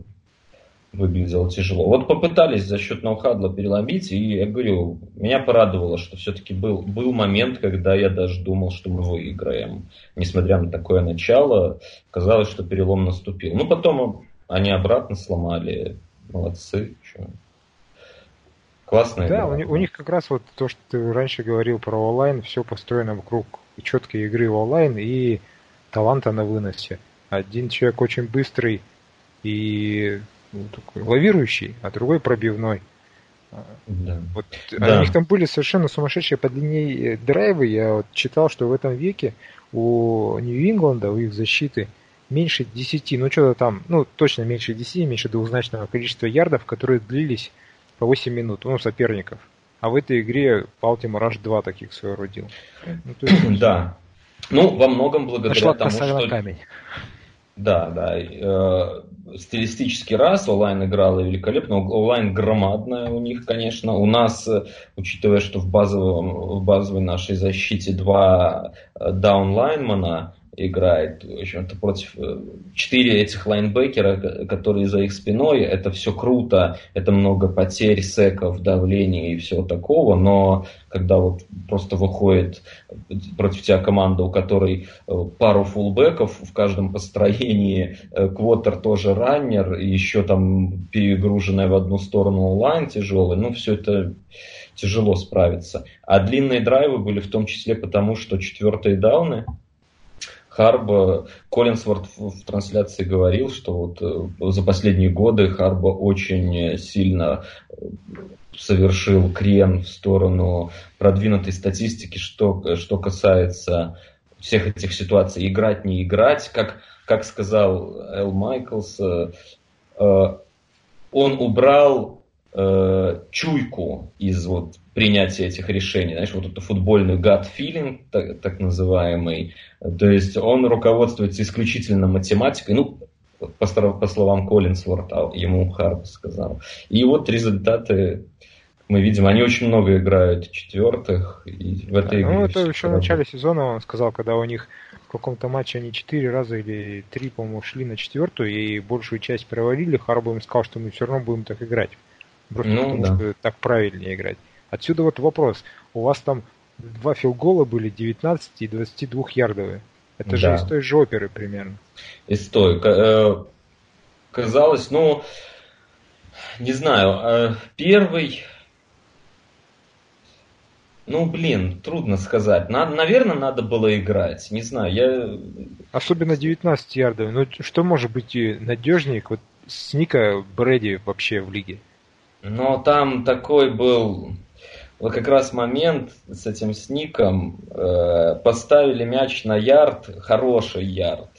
выглядело тяжело. Вот попытались за счет ноухадла переломить, и я говорю, меня порадовало, что все-таки был, был момент, когда я даже думал, что мы выиграем. Несмотря на такое начало, казалось, что перелом наступил. Ну, потом они обратно сломали. Молодцы. Чё. Классная Да, игра. у, них- у них как раз вот то, что ты раньше говорил про онлайн, все построено вокруг четкой игры в онлайн и таланта на выносе. Один человек очень быстрый и ну, такой лавирующий, а другой пробивной. Да. Вот Да. у них там были совершенно сумасшедшие по длине э, драйвы. Я вот читал, что в этом веке у Нью-Ингланда, у их защиты меньше 10, ну что-то там, ну точно меньше 10, меньше двузначного количества ярдов, которые длились по 8 минут, ну, соперников. А в этой игре Балтимор аж два таких соорудил. Ну, то есть Да. Ну, во многом благодаря тому, что... камень. Да, да. э, стилистический раз онлайн играла великолепно. Онлайн громадная у них, конечно. У нас, э, учитывая, что в, базовом, в базовой нашей защите два э, даунлайнмана играет, в общем-то, против э, четыре этих лайнбекера, ко- которые за их спиной, это все круто, это много потерь, секов, давления и всего такого, но когда вот просто выходит против тебя команда, у которой э, пару фулбеков в каждом построении, э, квотер тоже раннер, и еще там перегруженная в одну сторону онлайн тяжелый, ну все это тяжело справиться. А длинные драйвы были в том числе потому, что четвертые дауны, Харба, Коллинсворт в, трансляции говорил, что вот э, за последние годы Харба очень сильно э, совершил крен в сторону продвинутой статистики, что, что касается всех этих ситуаций. Играть, не играть, как, как сказал Эл Майклс, э, э, он убрал э, чуйку из вот принятия этих решений, знаешь, вот это футбольный gut feeling, так, так называемый, то есть он руководствуется исключительно математикой, ну, по, по словам Коллинсворта, ему Харп сказал. И вот результаты мы видим, они очень много играют четвертых, и в этой игре Ну, это еще в начале сезона он сказал, когда у них в каком-то матче они четыре раза или три, по-моему, шли на четвертую и большую часть провалили, Харбо им сказал, что мы все равно будем так играть. Просто Ну, потому да. что так правильнее играть. Отсюда вот вопрос. У вас там два филгола были 19 и 22 ярдовые. Это же Да. из той же оперы примерно. из той. Э, Казалось, ну, не знаю, э, первый, ну, блин, трудно сказать. Надо, наверное, надо было играть. Не знаю, я... Особенно 19 ярдовые. Ну, что может быть надежнее вот с Ника Брэди вообще в лиге? Но там такой был... Вот как раз момент с этим сником. э, поставили мяч на ярд, хороший ярд.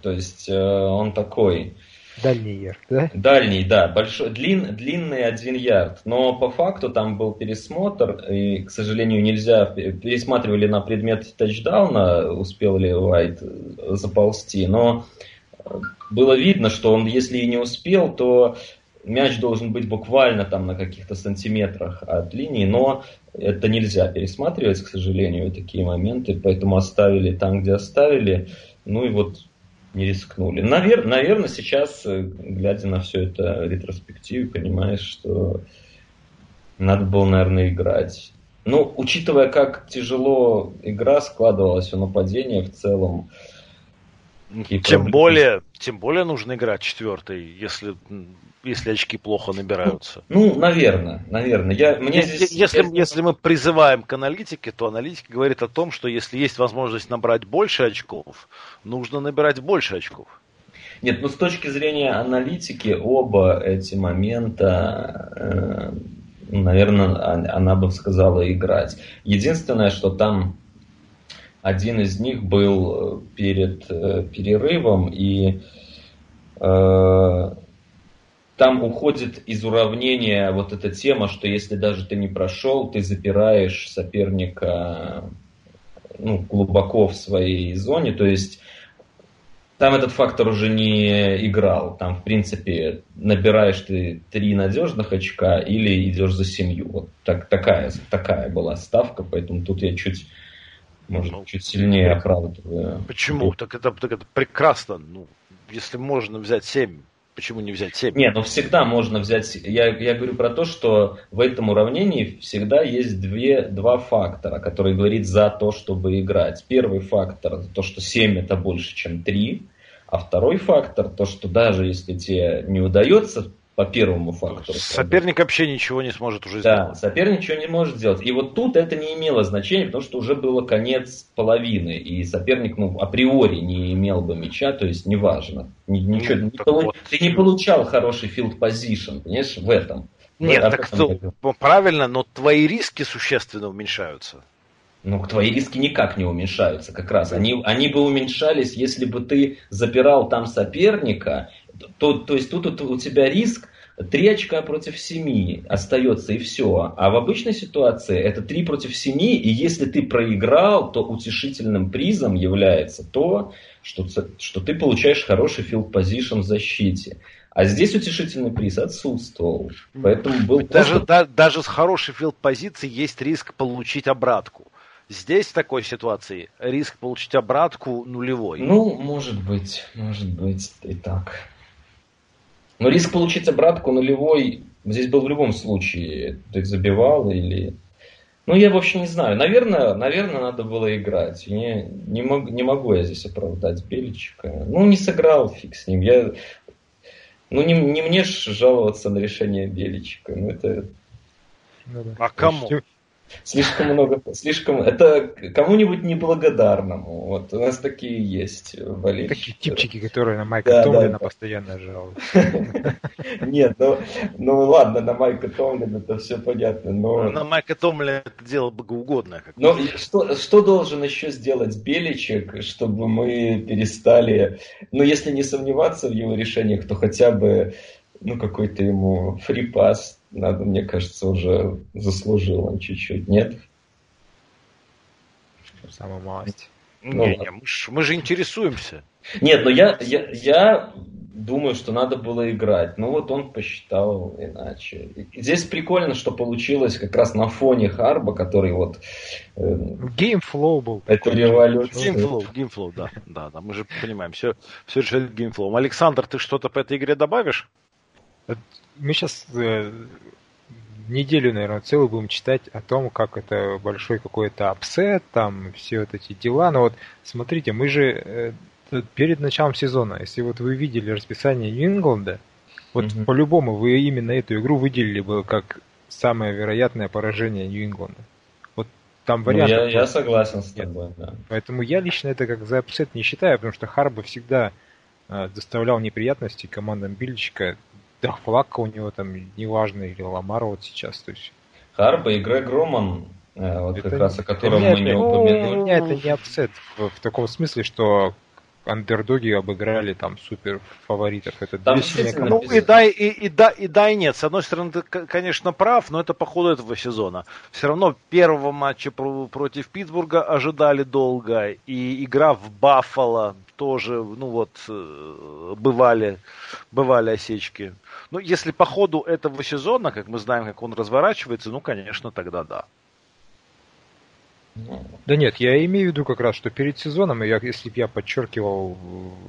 То есть э, он такой... Дальний ярд, да? Дальний, да, большой, длин, длинный один ярд. Но по факту там был пересмотр, и, к сожалению, нельзя, пересматривали на предмет тачдауна, успел ли Уайт заползти, но было видно, что он, если и не успел, то мяч должен быть буквально там на каких-то сантиметрах от линии, но это нельзя пересматривать, к сожалению, такие моменты, поэтому оставили там, где оставили. Ну и вот не рискнули. Навер, наверное, сейчас, э, глядя на все это ретроспективе, понимаешь, что надо было, наверное, играть. Ну, учитывая, как тяжело игра складывалась у нападения в целом. Тем проблемы. более, тем более нужно играть четвертый, если, если очки плохо набираются. Ну, наверное, наверное. Я, мне Е- здесь, если, если мы призываем к аналитике, то аналитика говорит о том, что если есть возможность набрать больше очков, нужно набирать больше очков. Нет, ну с точки зрения аналитики, оба эти момента, э, наверное, она бы сказала играть. Единственное, что там один из них был э, перед э, перерывом, и э, там уходит из уравнения вот эта тема, что если даже ты не прошел, ты запираешь соперника ну, глубоко в своей зоне, то есть там этот фактор уже не играл. Там, в принципе, набираешь ты три надежных очка или идешь за семью. Вот так, такая, такая была ставка, поэтому тут я чуть, может, Ну, чуть сильнее оправдываю. Почему? Так это, так это прекрасно. Ну, если можно взять 7, почему не взять 7? Не, ну всегда можно взять... Я, я говорю про то, что в этом уравнении всегда есть две, два фактора, которые говорит за то, чтобы играть. Первый фактор, то, что 7 это больше, чем 3. А второй фактор, то, что даже если тебе не удается по первому фактору. Соперник вообще ничего не сможет уже сделать. Да, соперник ничего не может сделать. И вот тут это не имело значения, потому что уже было конец половины, и соперник ну, априори не имел бы мяча, то есть неважно. Ничего, ну, не полу... вот. Ты не получал хороший field position, понимаешь, в этом. Нет, так то, правильно, но твои риски существенно уменьшаются. Ну, твои риски никак не уменьшаются, как раз. Они, они бы уменьшались, если бы ты запирал там соперника, то, то есть тут у тебя риск 3 очка против 7 остается и все. А в обычной ситуации это 3 против 7, и если ты проиграл, то утешительным призом является то, что, что ты получаешь хороший field position в защите. А здесь утешительный приз отсутствовал. Поэтому был даже, просто... да, даже с хорошей филд позиции есть риск получить обратку. Здесь в такой ситуации риск получить обратку нулевой. Ну, может быть, может быть и так. Но риск получить обратку нулевой здесь был в любом случае. Ты забивал или... Ну, я вообще не знаю. Наверное, наверное, надо было играть. Не, не, мог, не могу я здесь оправдать Беличика. Ну, не сыграл, фиг с ним. Я... Ну, не, не мне ж жаловаться на решение Беличика. Ну, это... Ну, да. А кому? Слишком много, слишком... Это кому-нибудь неблагодарному. Вот у нас такие есть болельщики. Такие типчики, которые на Майка да, Томлина да, постоянно жалуются. Нет, ну, ну ладно, на Майка Томлина это все понятно, но... На Майка Томлина это дело богоугодное. Но что, что должен еще сделать Беличек, чтобы мы перестали... Ну, если не сомневаться в его решениях, то хотя бы ну, какой-то ему фрипас надо, мне кажется, уже заслужил он чуть-чуть, нет? Самая малость. Ну, не, не, мы, ж, мы же интересуемся. Нет, но я, я, я думаю, что надо было играть. Ну вот он посчитал иначе. И здесь прикольно, что получилось как раз на фоне Харбо, который вот... Э, game flow был. Это революция. Game flow, game flow, да, да, да. Мы же понимаем, все, все решает game flow. Александр, ты что-то по этой игре добавишь? Мы сейчас э, неделю, наверное, целую будем читать о том, как это большой какой-то upset, там все вот эти дела. Но вот смотрите, мы же э, перед началом сезона, если вот вы видели расписание Нью-Ингланда, вот mm-hmm. по-любому вы именно эту игру выделили бы как самое вероятное поражение Нью-Ингланда. Вот там вариант. Ну, я, я согласен с тобой, да. Поэтому я лично это как за upset не считаю, потому что Харбо всегда э, доставлял неприятности командам Беличика да, Флакко у него там неважно, или Ламар вот сейчас. То есть... Харбо и Грег Роман, э, вот это, как раз о котором мы не упомянули. Меня это не upset в, в таком смысле, что андердоги обыграли там супер фаворитов. Это там ну и да, и, и, да, и да, и нет. С одной стороны, ты, конечно, прав, но это по ходу этого сезона. Все равно первого матча против Питтсбурга ожидали долго, и игра в Баффало тоже, ну вот, э, бывали, бывали осечки. Ну, если по ходу этого сезона, как мы знаем, как он разворачивается, ну, конечно, тогда да. Да нет, я имею в виду как раз, что перед сезоном, я, если бы я подчеркивал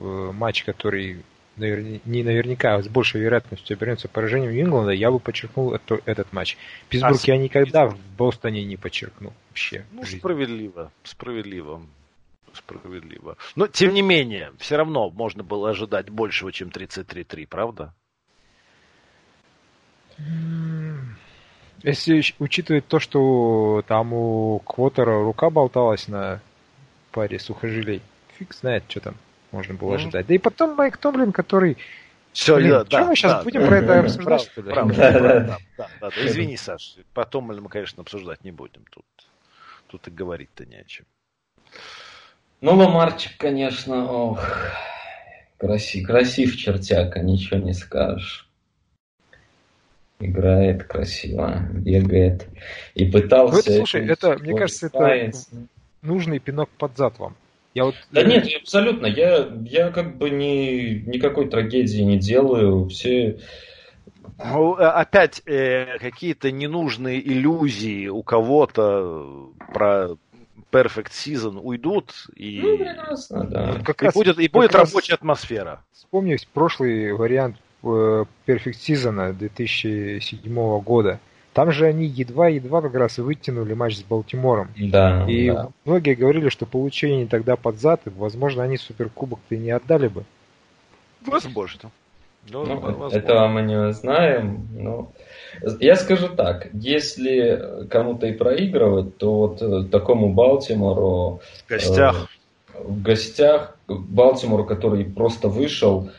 э, матч, который наверня, не наверняка, а с большей вероятностью обернется поражением Ингланда, я бы подчеркнул это, этот матч. Питтсбург а я никогда в Бостоне не подчеркну вообще. Ну, справедливо, справедливо. Справедливо. Но, тем не менее, все равно можно было ожидать большего, чем 33-3, правда? Если учитывать то, что там у Квотера рука болталась на паре сухожилий, фиг знает, что там можно было mm-hmm. ожидать. Да и потом Майк Томлин, который... Все, Блин, да, да, мы сейчас да, будем да, про это обсуждать? Правда, правда, да, да, да, да, да. Извини, Саш, потом мы, конечно, обсуждать не будем. Тут, тут и говорить-то не о чем. Ну, Ламарчик, конечно, ох, красив, красив чертяка, ничего не скажешь играет красиво, бегает и пытался. Ну, это, слушай, это, мне кажется, это нужный пинок под зад вам. Я вот... Да нет, абсолютно. Я, я как бы ни, никакой трагедии не делаю. Все ну, э, опять э, какие-то ненужные иллюзии у кого-то про Perfect Season уйдут и, ну, да. как и раз, будет, и будет рабочая атмосфера. Вспомнить прошлый вариант Perfect Season 2007 года. Там же они едва-едва как раз вытянули матч с Балтимором. Да, и да. многие говорили, что получение тогда под зад, возможно, они суперкубок-то и не отдали бы. Возможно. Ну, ну этого мы не знаем. Но... Я скажу так, если кому-то и проигрывать, то вот э, такому Балтимору... В гостях. Э, в гостях Балтимору, который просто вышел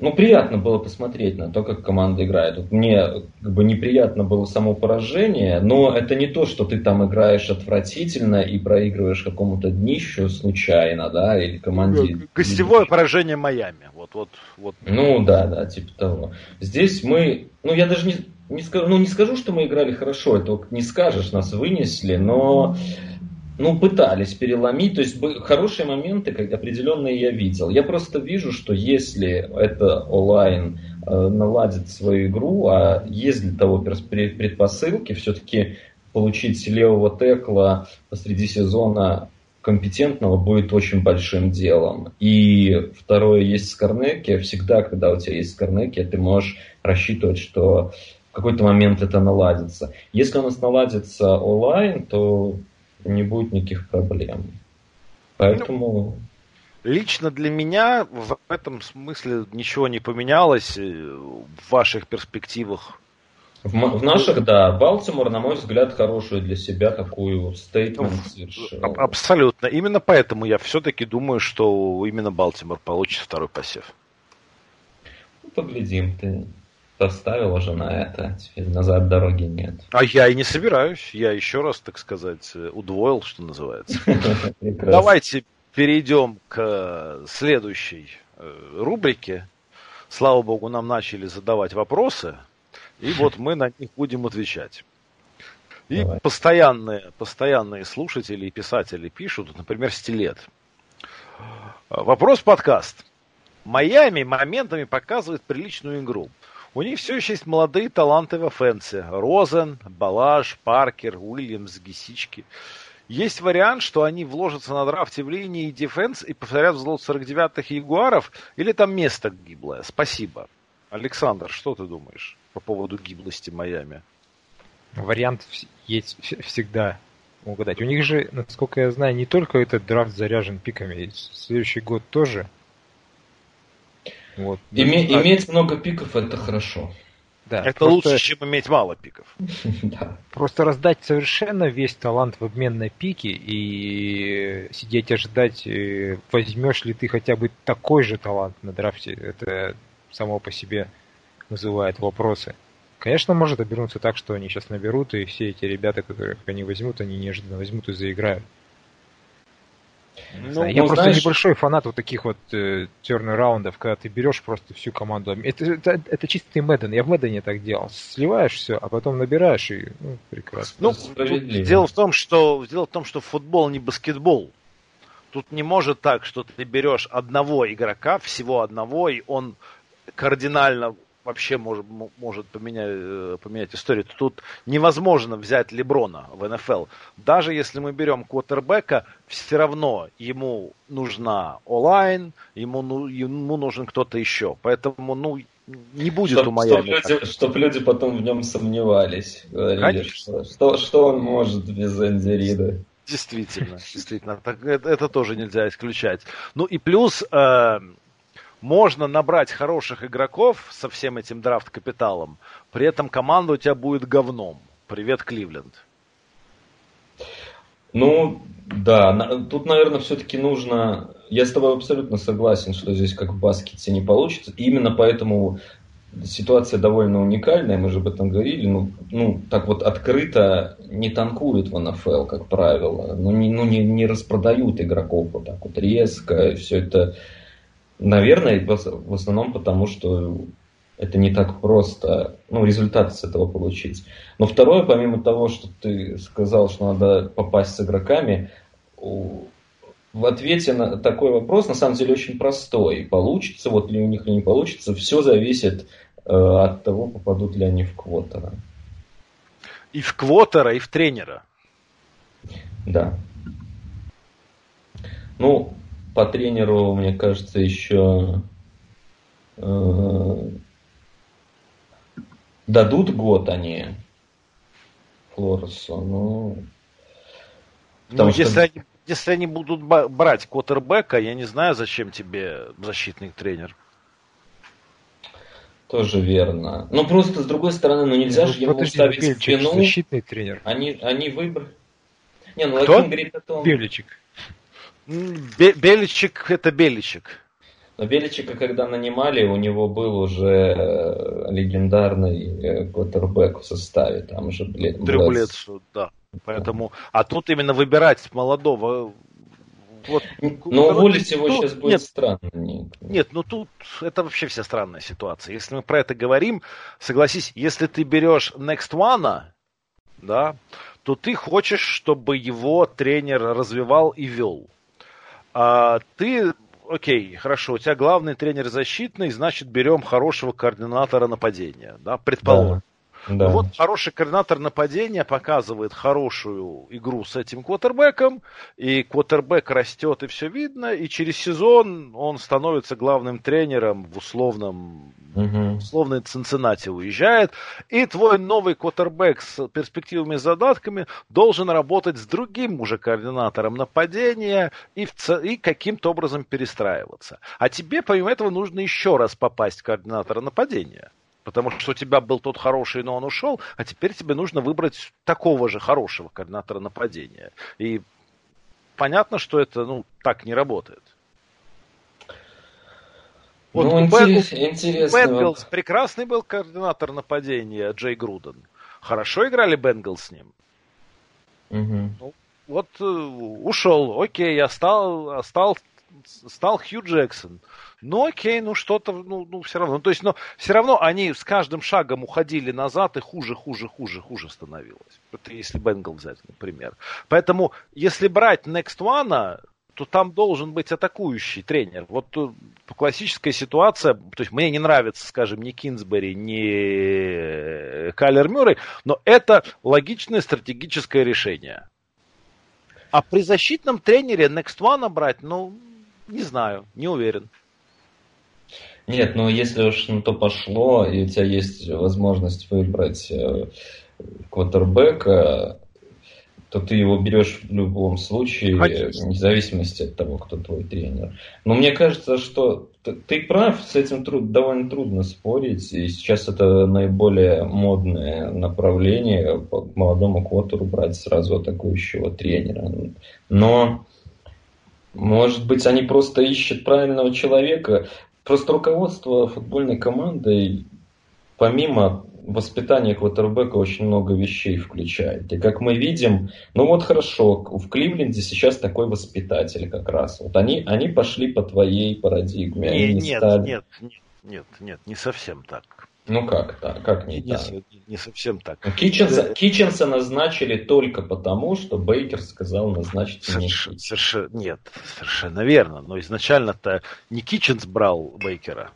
ну, приятно было посмотреть на то, как команда играет. Вот мне как бы неприятно было само поражение, но это не то, что ты там играешь отвратительно и проигрываешь какому-то днищу случайно, да, или команде. Гостевое поражение Майами. Вот, вот, вот. Ну да, да, типа того. Здесь мы, ну я даже не, не скажу, ну не скажу, что мы играли хорошо, это не скажешь, нас вынесли, но ну, пытались переломить. То есть хорошие моменты, как определенные я видел. Я просто вижу, что если это онлайн э, наладит свою игру, а есть для того предпосылки, все-таки получить левого текла посреди сезона компетентного будет очень большим делом. И второе, есть Скорнеки. Всегда, когда у тебя есть Скорнеки, ты можешь рассчитывать, что в какой-то момент это наладится. Если у нас наладится онлайн, то не будет никаких проблем. Поэтому... Ну, лично для меня в этом смысле ничего не поменялось э, в ваших перспективах. В, в наших, да. Балтимор, на мой взгляд, хорошую для себя такую стейтмент совершил. Абсолютно. Именно поэтому я все-таки думаю, что именно Балтимор получит второй посев. Ну, поглядим. Ты поставил уже на это, теперь назад дороги нет. А я и не собираюсь. Я еще раз, так сказать, удвоил, что называется. Давайте перейдем к следующей э, рубрике. Слава богу, нам начали задавать вопросы, и вот мы на них будем отвечать. И Давай. постоянные, постоянные слушатели и писатели пишут, например, Стилет. Вопрос подкаст. Майами моментами показывает приличную игру. У них все еще есть молодые таланты в offense е. Розен, Баллаж, Паркер, Уильямс, Гесики. Есть вариант, что они вложатся на драфте в линии defense и повторят взлёт 49-х Ягуаров, или там место гиблое? Спасибо. Александр, что ты думаешь по поводу гиблости Майами? Вариант есть всегда угадать. У них же, насколько я знаю, не только этот драфт заряжен пиками. Следующий год тоже вот. Име, а... Иметь много пиков это хорошо. Да, это просто... лучше, чем иметь мало пиков. да. Просто раздать совершенно весь талант в обмен на пики и сидеть ожидать, э, возьмешь ли ты хотя бы такой же талант на драфте, это само по себе вызывает вопросы. Конечно, может обернуться так, что они сейчас наберут, и все эти ребята, которых они возьмут, они неожиданно возьмут и заиграют. Ну, я ну, просто знаешь... небольшой фанат вот таких вот э, раундов, когда ты берешь просто всю команду. Это, это, это чистый Мэдден. Я в Мэддене так делал. Сливаешь все, а потом набираешь и ну, прекрасно. Ну, дело в том, что дело в том, что футбол не баскетбол. Тут не может так, что ты берешь одного игрока, всего одного, и он кардинально вообще может, может поменять, э, поменять историю. Тут невозможно взять Леброна в НФЛ. Даже если мы берем квотербека, все равно ему нужна онлайн, ему, ну, ему нужен кто-то еще. Поэтому, ну, не будет чтоб, у Майами. Чтобы люди, чтоб люди потом в нем сомневались. Говорили, что, что, что он может без Энди Рида. Действительно, действительно. Так, это, это тоже нельзя исключать. Ну и плюс... Э, можно набрать хороших игроков со всем этим драфт-капиталом, при этом команда у тебя будет говном. Привет, Кливленд. Ну, да, тут, наверное, все-таки нужно... Я с тобой абсолютно согласен, что здесь как в баскете не получится. И именно поэтому ситуация довольно уникальная, мы же об этом говорили. Ну, ну так вот открыто не танкуют в НФЛ, как правило. Ну, не, ну, не, не распродают игроков вот так вот резко. Все это Наверное, в основном потому, что это не так просто, ну, результаты с этого получить. Но второе, помимо того, что ты сказал, что надо попасть с игроками, в ответе на такой вопрос на самом деле очень простой. Получится вот ли у них или не получится, все зависит э, от того, попадут ли они в квотера. И в квотера, и в тренера. Да. Ну, по тренеру, мне кажется, еще э, дадут год они Флоресу. Ну, ну что... если, они, если они будут брать Коттербека, я не знаю, зачем тебе защитный тренер. Тоже верно. Но просто с другой стороны, ну нельзя ну, же ему ставить в спину. защитный тренер. Они, они выбрали. Не, ну Кто? Лакин говорит о том... Беличик. Бе- Беличик это Беличик. Но Беличика, когда нанимали, у него был уже э, легендарный квотербек в составе. Там же Трюблетсу, да. Поэтому, а тут именно выбирать молодого вот, Но уволить его сейчас будет нет, странно. Нет. нет, ну тут это вообще вся странная ситуация. Если мы про это говорим, согласись, если ты берешь Next One, да, то ты хочешь, чтобы его тренер развивал и вел. А ты, окей, хорошо, у тебя главный тренер защитный, значит берем хорошего координатора нападения, да, предположим. Да. Да. Вот хороший координатор нападения показывает хорошую игру с этим квотербеком, и квотербек растет, и все видно, и через сезон он становится главным тренером в условном, угу. условной Цинциннати уезжает, и твой новый квотербек с перспективами и задатками должен работать с другим уже координатором нападения и, в, и каким-то образом перестраиваться. А тебе, помимо этого, нужно еще раз попасть в координатора нападения. Потому что у тебя был тот хороший, но он ушел, а теперь тебе нужно выбрать такого же хорошего координатора нападения. И понятно, что это ну, так не работает. Вот ну, интерес, интересно. Бенгалс прекрасный был координатор нападения Джей Груден. Хорошо играли Бенгалс с ним. Угу. Ну, вот э, ушел, окей, я стал, стал, Хью Джексон. Ну окей, ну что-то, ну, ну все равно. То есть, но все равно они с каждым шагом уходили назад и хуже, хуже, хуже, хуже становилось. Это если Бенгал взять, например. Поэтому, если брать Next One, то там должен быть атакующий тренер. Вот э, классическая ситуация, то есть мне не нравится, скажем, ни Кинсбери, ни Кайлер Мюррей, но это логичное стратегическое решение. А при защитном тренере Next One брать, ну, не знаю, не уверен. Нет, ну если уж на то пошло, и у тебя есть возможность выбрать э, квотербека, то ты его берешь в любом случае, Конечно. вне зависимости от того, кто твой тренер. Но мне кажется, что ты, прав, с этим труд, довольно трудно спорить, и сейчас это наиболее модное направление молодому квотеру брать сразу атакующего тренера. Но может быть, они просто ищут правильного человека. Просто руководство футбольной командой, помимо воспитания квотербека, очень много вещей включает. И как мы видим, ну вот хорошо, в Кливленде сейчас такой воспитатель как раз. Вот они, они пошли по твоей парадигме. Не, не нет, стали... нет, нет, нет, нет, не совсем так. Ну как так? Как не, не так? Не, не совсем так. Ну, Китченса, да. Китченса назначили только потому, что Бейкер сказал назначить Соверш, мне совершенно, Нет, совершенно верно. Но изначально-то не Китченс брал Бейкера.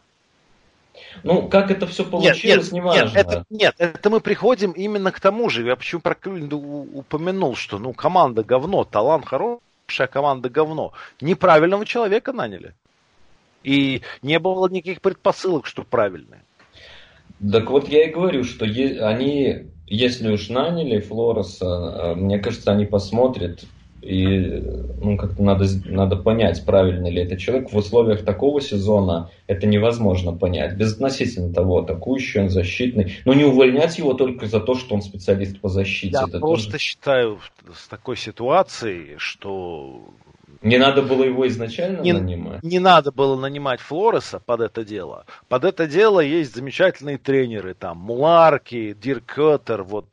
Ну, как это все получилось, нет, нет, неважно. Нет это, нет, это мы приходим именно к тому же. Я почему про Кливленд упомянул, что ну команда говно, талант хорошая, команда говно. Неправильного человека наняли. И не было никаких предпосылок, что правильные. Так вот я и говорю, что они, если уж наняли Флореса, э, мне кажется, они посмотрят и ну, как-то надо, надо понять, правильно ли это человек. В условиях такого сезона это невозможно понять. Безотносительно того, атакующий он, защитный. Но не увольнять его только за то, что он специалист по защите. Я это просто тоже... считаю с такой ситуацией, что не надо было его изначально не, нанимать? Не надо было нанимать Флореса под это дело. Под это дело есть замечательные тренеры, там, Муларки, Дирк вот.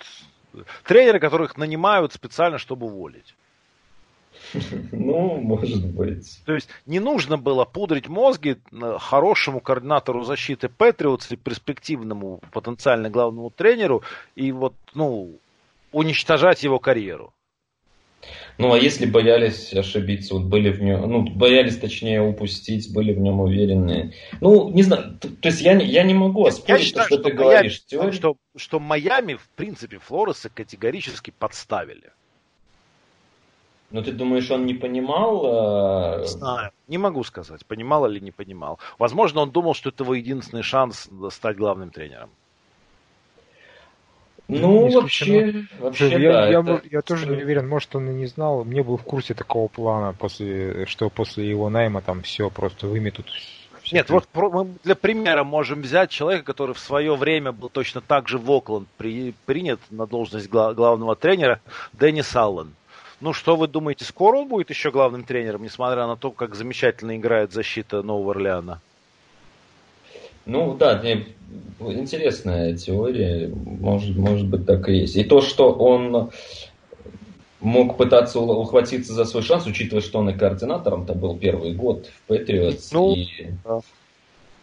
Тренеры, которых нанимают специально, чтобы уволить. Ну, может быть. То есть не нужно было пудрить мозги э, хорошему координатору защиты Патриотс и перспективному потенциально главному тренеру и вот, ну, уничтожать его карьеру. Ну, а если боялись ошибиться, вот были в нем, ну, боялись, точнее, упустить, были в нем уверены. Ну, не знаю, то, то есть я не, я не могу оспорить, я считаю, то, что, что ты Майами, говоришь. Теория... Что, что Майами, в принципе, Флореса категорически подставили. Ну, ты думаешь, он не понимал? Э, не знаю, не могу сказать, понимал или не понимал. Возможно, он думал, что это его единственный шанс стать главным тренером. Ну, вообще, вообще, я, да. Я, это... я тоже не уверен, может, он и не знал, не был в курсе такого плана, после, что после его найма там все просто выметут Нет, вот мы для примера можем взять человека, который в свое время был точно так же в Окленд при, принят на должность главного тренера, Деннис Аллен. Ну, что вы думаете, скоро он будет еще главным тренером, несмотря на то, как замечательно играет защита Нового Орлеана? Ну да, интересная теория, может, может быть так и есть. И то, что он мог пытаться ухватиться за свой шанс, учитывая, что он и координатором-то был первый год в Патриотс. Ну, и да.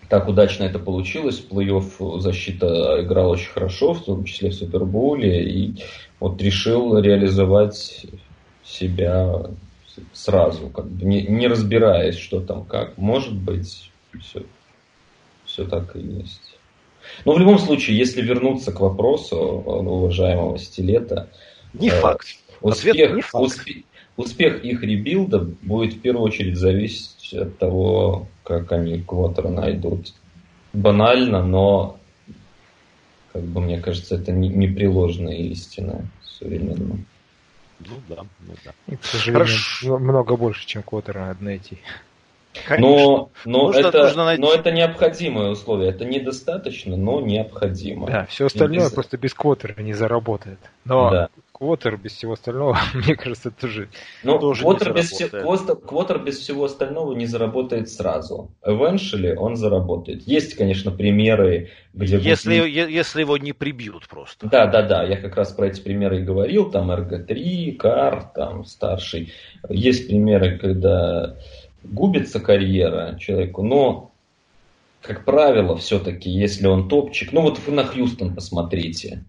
так удачно это получилось. Плей-офф защита играла очень хорошо, в том числе в Супербоуле. И вот решил реализовать себя сразу, как бы не, не разбираясь, что там как. Может быть, все, все так и есть. Но в любом случае, если вернуться к вопросу уважаемого Стилета... Не э, факт. Успех, не факт. Успех, успех их ребилда будет в первую очередь зависеть от того, как они квотер найдут. Банально, но как бы мне кажется, это непреложная истина современная. Ну да, ну да. И, к сожалению, Хорошо. много больше, чем квотера надо найти. Но, но, нужно, это, нужно найти... но это необходимое условие. Это недостаточно, но необходимо. Да, все остальное без... просто без квотера не заработает. Но да. квотер без всего остального, мне кажется, тоже, ну, тоже квотер, без все, квотер, без всего остального не заработает сразу. Eventually он заработает. Есть, конечно, примеры, где... Если, будет... если его не прибьют просто. Да, да, да. Я как раз про эти примеры и говорил. Там RG3, Кар, там старший. Есть примеры, когда губится карьера человеку, но, как правило, все-таки, если он топчик, ну вот вы на Хьюстон посмотрите,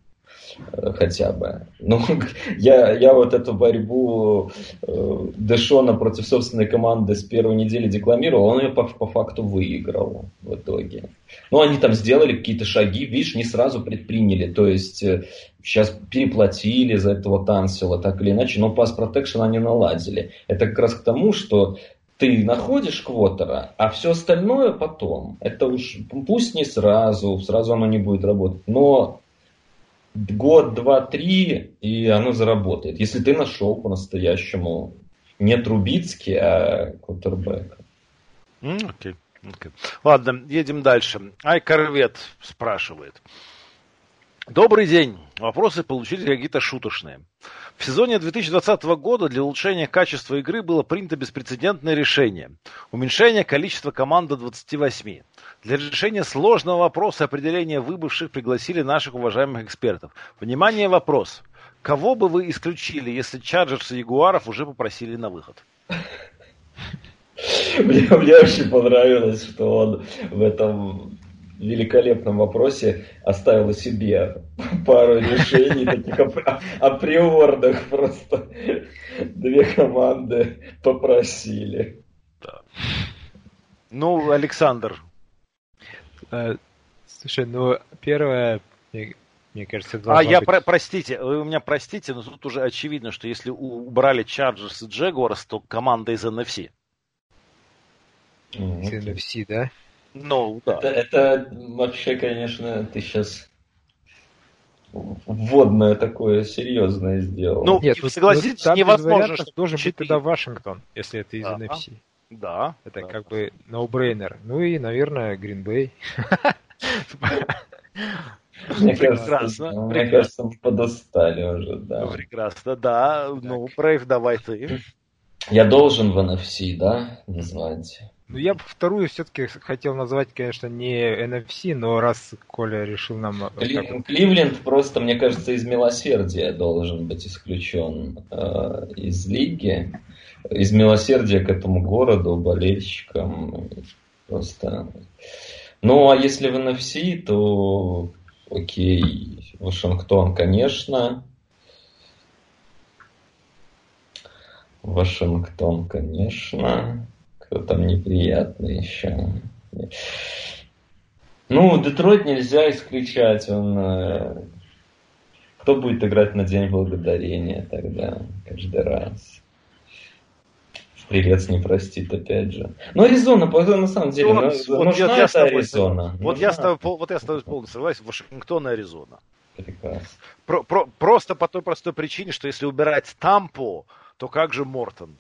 э, хотя бы. Ну, я, я вот эту борьбу э, Дэшона против собственной команды с первой недели декламировал, он ее по, по факту выиграл в итоге. Ну, они там сделали какие-то шаги, видишь, не сразу предприняли, то есть э, сейчас переплатили за этого Тансела, так или иначе, но пас протекшн они наладили. Это как раз к тому, что ты находишь квотера, а все остальное потом. Это уж пусть не сразу, сразу оно не будет работать, но год, два, три, и оно заработает. Если ты нашел по-настоящему не Трубицкий, а квотербека. Окей. Okay. Okay. Ладно, едем дальше. Ай, Корвет спрашивает. Добрый день. Вопросы получились какие-то шуточные. В сезоне 2020 года для улучшения качества игры было принято беспрецедентное решение – уменьшение количества команд до 28. Для решения сложного вопроса определения выбывших пригласили наших уважаемых экспертов. Внимание, вопрос. Кого бы вы исключили, если Чарджерс и Ягуаров уже попросили на выход? Мне, мне очень понравилось, что он в этом великолепном вопросе оставила себе пару решений таких априорных просто. Две команды попросили. Да. Ну, Александр. Э, слушай, ну, первое, мне, кажется, А, я, быть... про, простите, вы меня простите, но тут уже очевидно, что если убрали Chargers и Jaguars, то команда из NFC. Из NFC, да? Ну, да. Это, это вообще, конечно, ты сейчас вводное такое серьезное сделал. Ну, Нет, ну, согласитесь, ну, невозможно, что должен 4. быть тогда Вашингтон, если это из да. NFC. Да. Это да. как бы no-brainer. Ну и, наверное, Гринбей. Мне мне кажется, мы подостали уже, да. Ну, прекрасно, да. Ну, Брейв, давай ты. Я должен в NFC, да, назвать? Ну, я бы вторую все-таки хотел назвать, конечно, не NFC, но раз Коля решил нам... Кли- Кливленд просто, мне кажется, из милосердия должен быть исключен э, из лиги. Из милосердия к этому городу, болельщикам. Просто... Ну, а если в NFC, то окей, Вашингтон, конечно. Вашингтон, конечно. Кто там неприятный еще? Ну, Детройт нельзя исключать. Он, э, кто будет играть на День Благодарения тогда, каждый раз? Привет, не простит, опять же. Ну, Аризона, на самом деле, ну, вот, нужна я, это Аризона. Вот нужна. я, с тобой, вот я с тобой полностью согласен, Вашингтон и Аризона. Прекрасно. Про, про, просто по той простой причине, что если убирать Тампу, то как же Мортон?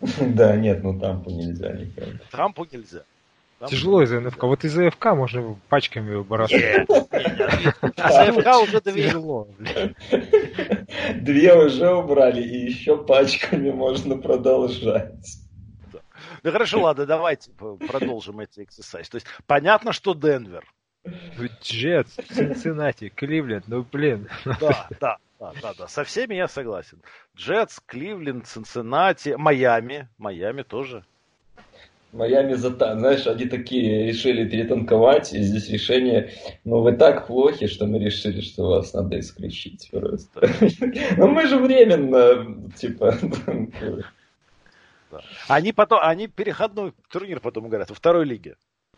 Да, нет, ну Тампу нельзя никак. Тампу нельзя. Там... Тяжело из НФК. Вот из АФК можно пачками выбрасывать. Из АФК уже тяжело. Две уже убрали, и еще пачками можно продолжать. Ну хорошо, ладно, давайте продолжим эти эксерсайз. То есть понятно, что Денвер. Джетс, Цинциннати, Кливленд, ну блин. Да, да, да, да, да. Со всеми я согласен. Джетс, Кливленд, Цинциннати, Майами. Майами тоже. Майами зата, знаешь, они такие решили перетанковать, и здесь решение, ну вы так плохи, что мы решили, что вас надо исключить просто. Ну мы же временно, типа... Они потом, они переходной турнир потом играют во второй лиге.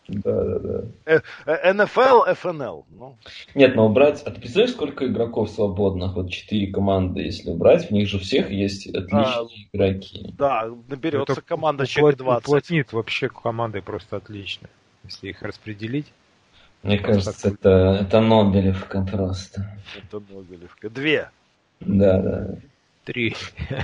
Да, да, да. НФЛ, ФНЛ. Ну. Нет, но убрать... А ты представляешь, сколько игроков свободных? Вот четыре команды, если убрать, в них же всех есть отличные а, игроки. Да, наберется Это команда человек 20. Уплотнит вообще командой просто отлично, если их распределить. Мне кажется, это, это Нобелевка просто. Это Нобелевка. Две. Да, да. Три.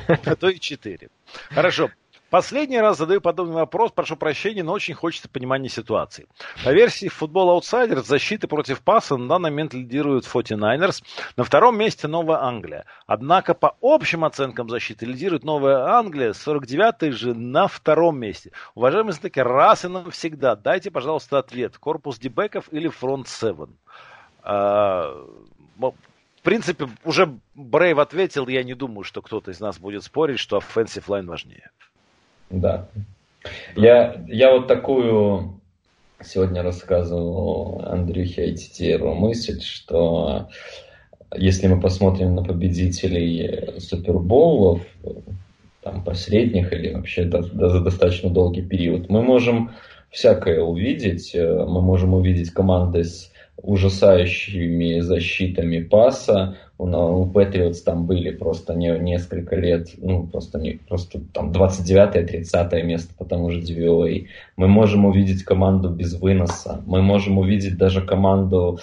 А то и четыре. Хорошо. Последний раз задаю подобный вопрос, прошу прощения, но очень хочется понимания ситуации. По версии футбол Outsiders защиты против паса на данный момент лидируют 49ers, на втором месте Новая Англия. Однако по общим оценкам защиты лидирует Новая Англия, 49-й же на втором месте. Уважаемые знатоки, раз и навсегда дайте, пожалуйста, ответ. Корпус дебеков или фронт 7? А, в принципе, уже Брейв ответил, я не думаю, что кто-то из нас будет спорить, что offensive line важнее. Да. Я, я вот такую сегодня рассказывал Андрюхе Айтитеру мысль, что если мы посмотрим на победителей супербоулов, там, посредних или вообще до, за достаточно долгий период, мы можем всякое увидеть. Мы можем увидеть команды с ужасающими защитами паса. У, у Патриотс там были просто не, несколько лет, ну, просто, не, просто там 29-30 место по тому же DVOA. Мы можем увидеть команду без выноса. Мы можем увидеть даже команду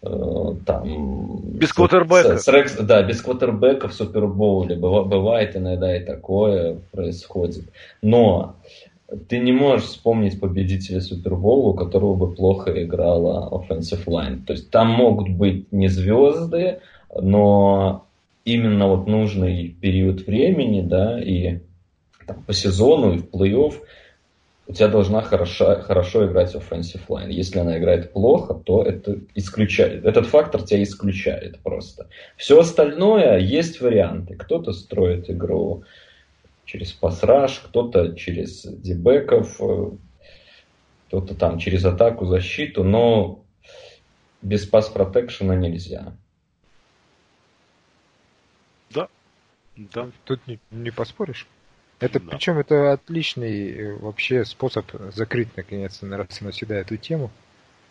э, там... Без квотербека. С, с, да, без квотербека в Супербоуле. Бывает иногда и такое происходит. Но ты не можешь вспомнить победителя Супербола, у которого бы плохо играла offensive line. То есть там могут быть не звезды, но именно вот нужный период времени, да, и там, по сезону и в плей-офф у тебя должна хорошо, хорошо играть offensive line. Если она играет плохо, то это исключает. Этот фактор тебя исключает просто. Все остальное есть варианты. Кто-то строит игру через пасраж, кто-то через дебеков, э, кто-то там через атаку, защиту, но без пас протекшена нельзя. Да. Да. Тут не, не поспоришь. Это, да. Причем это отличный э, вообще способ закрыть наконец-то раз и навсегда эту тему.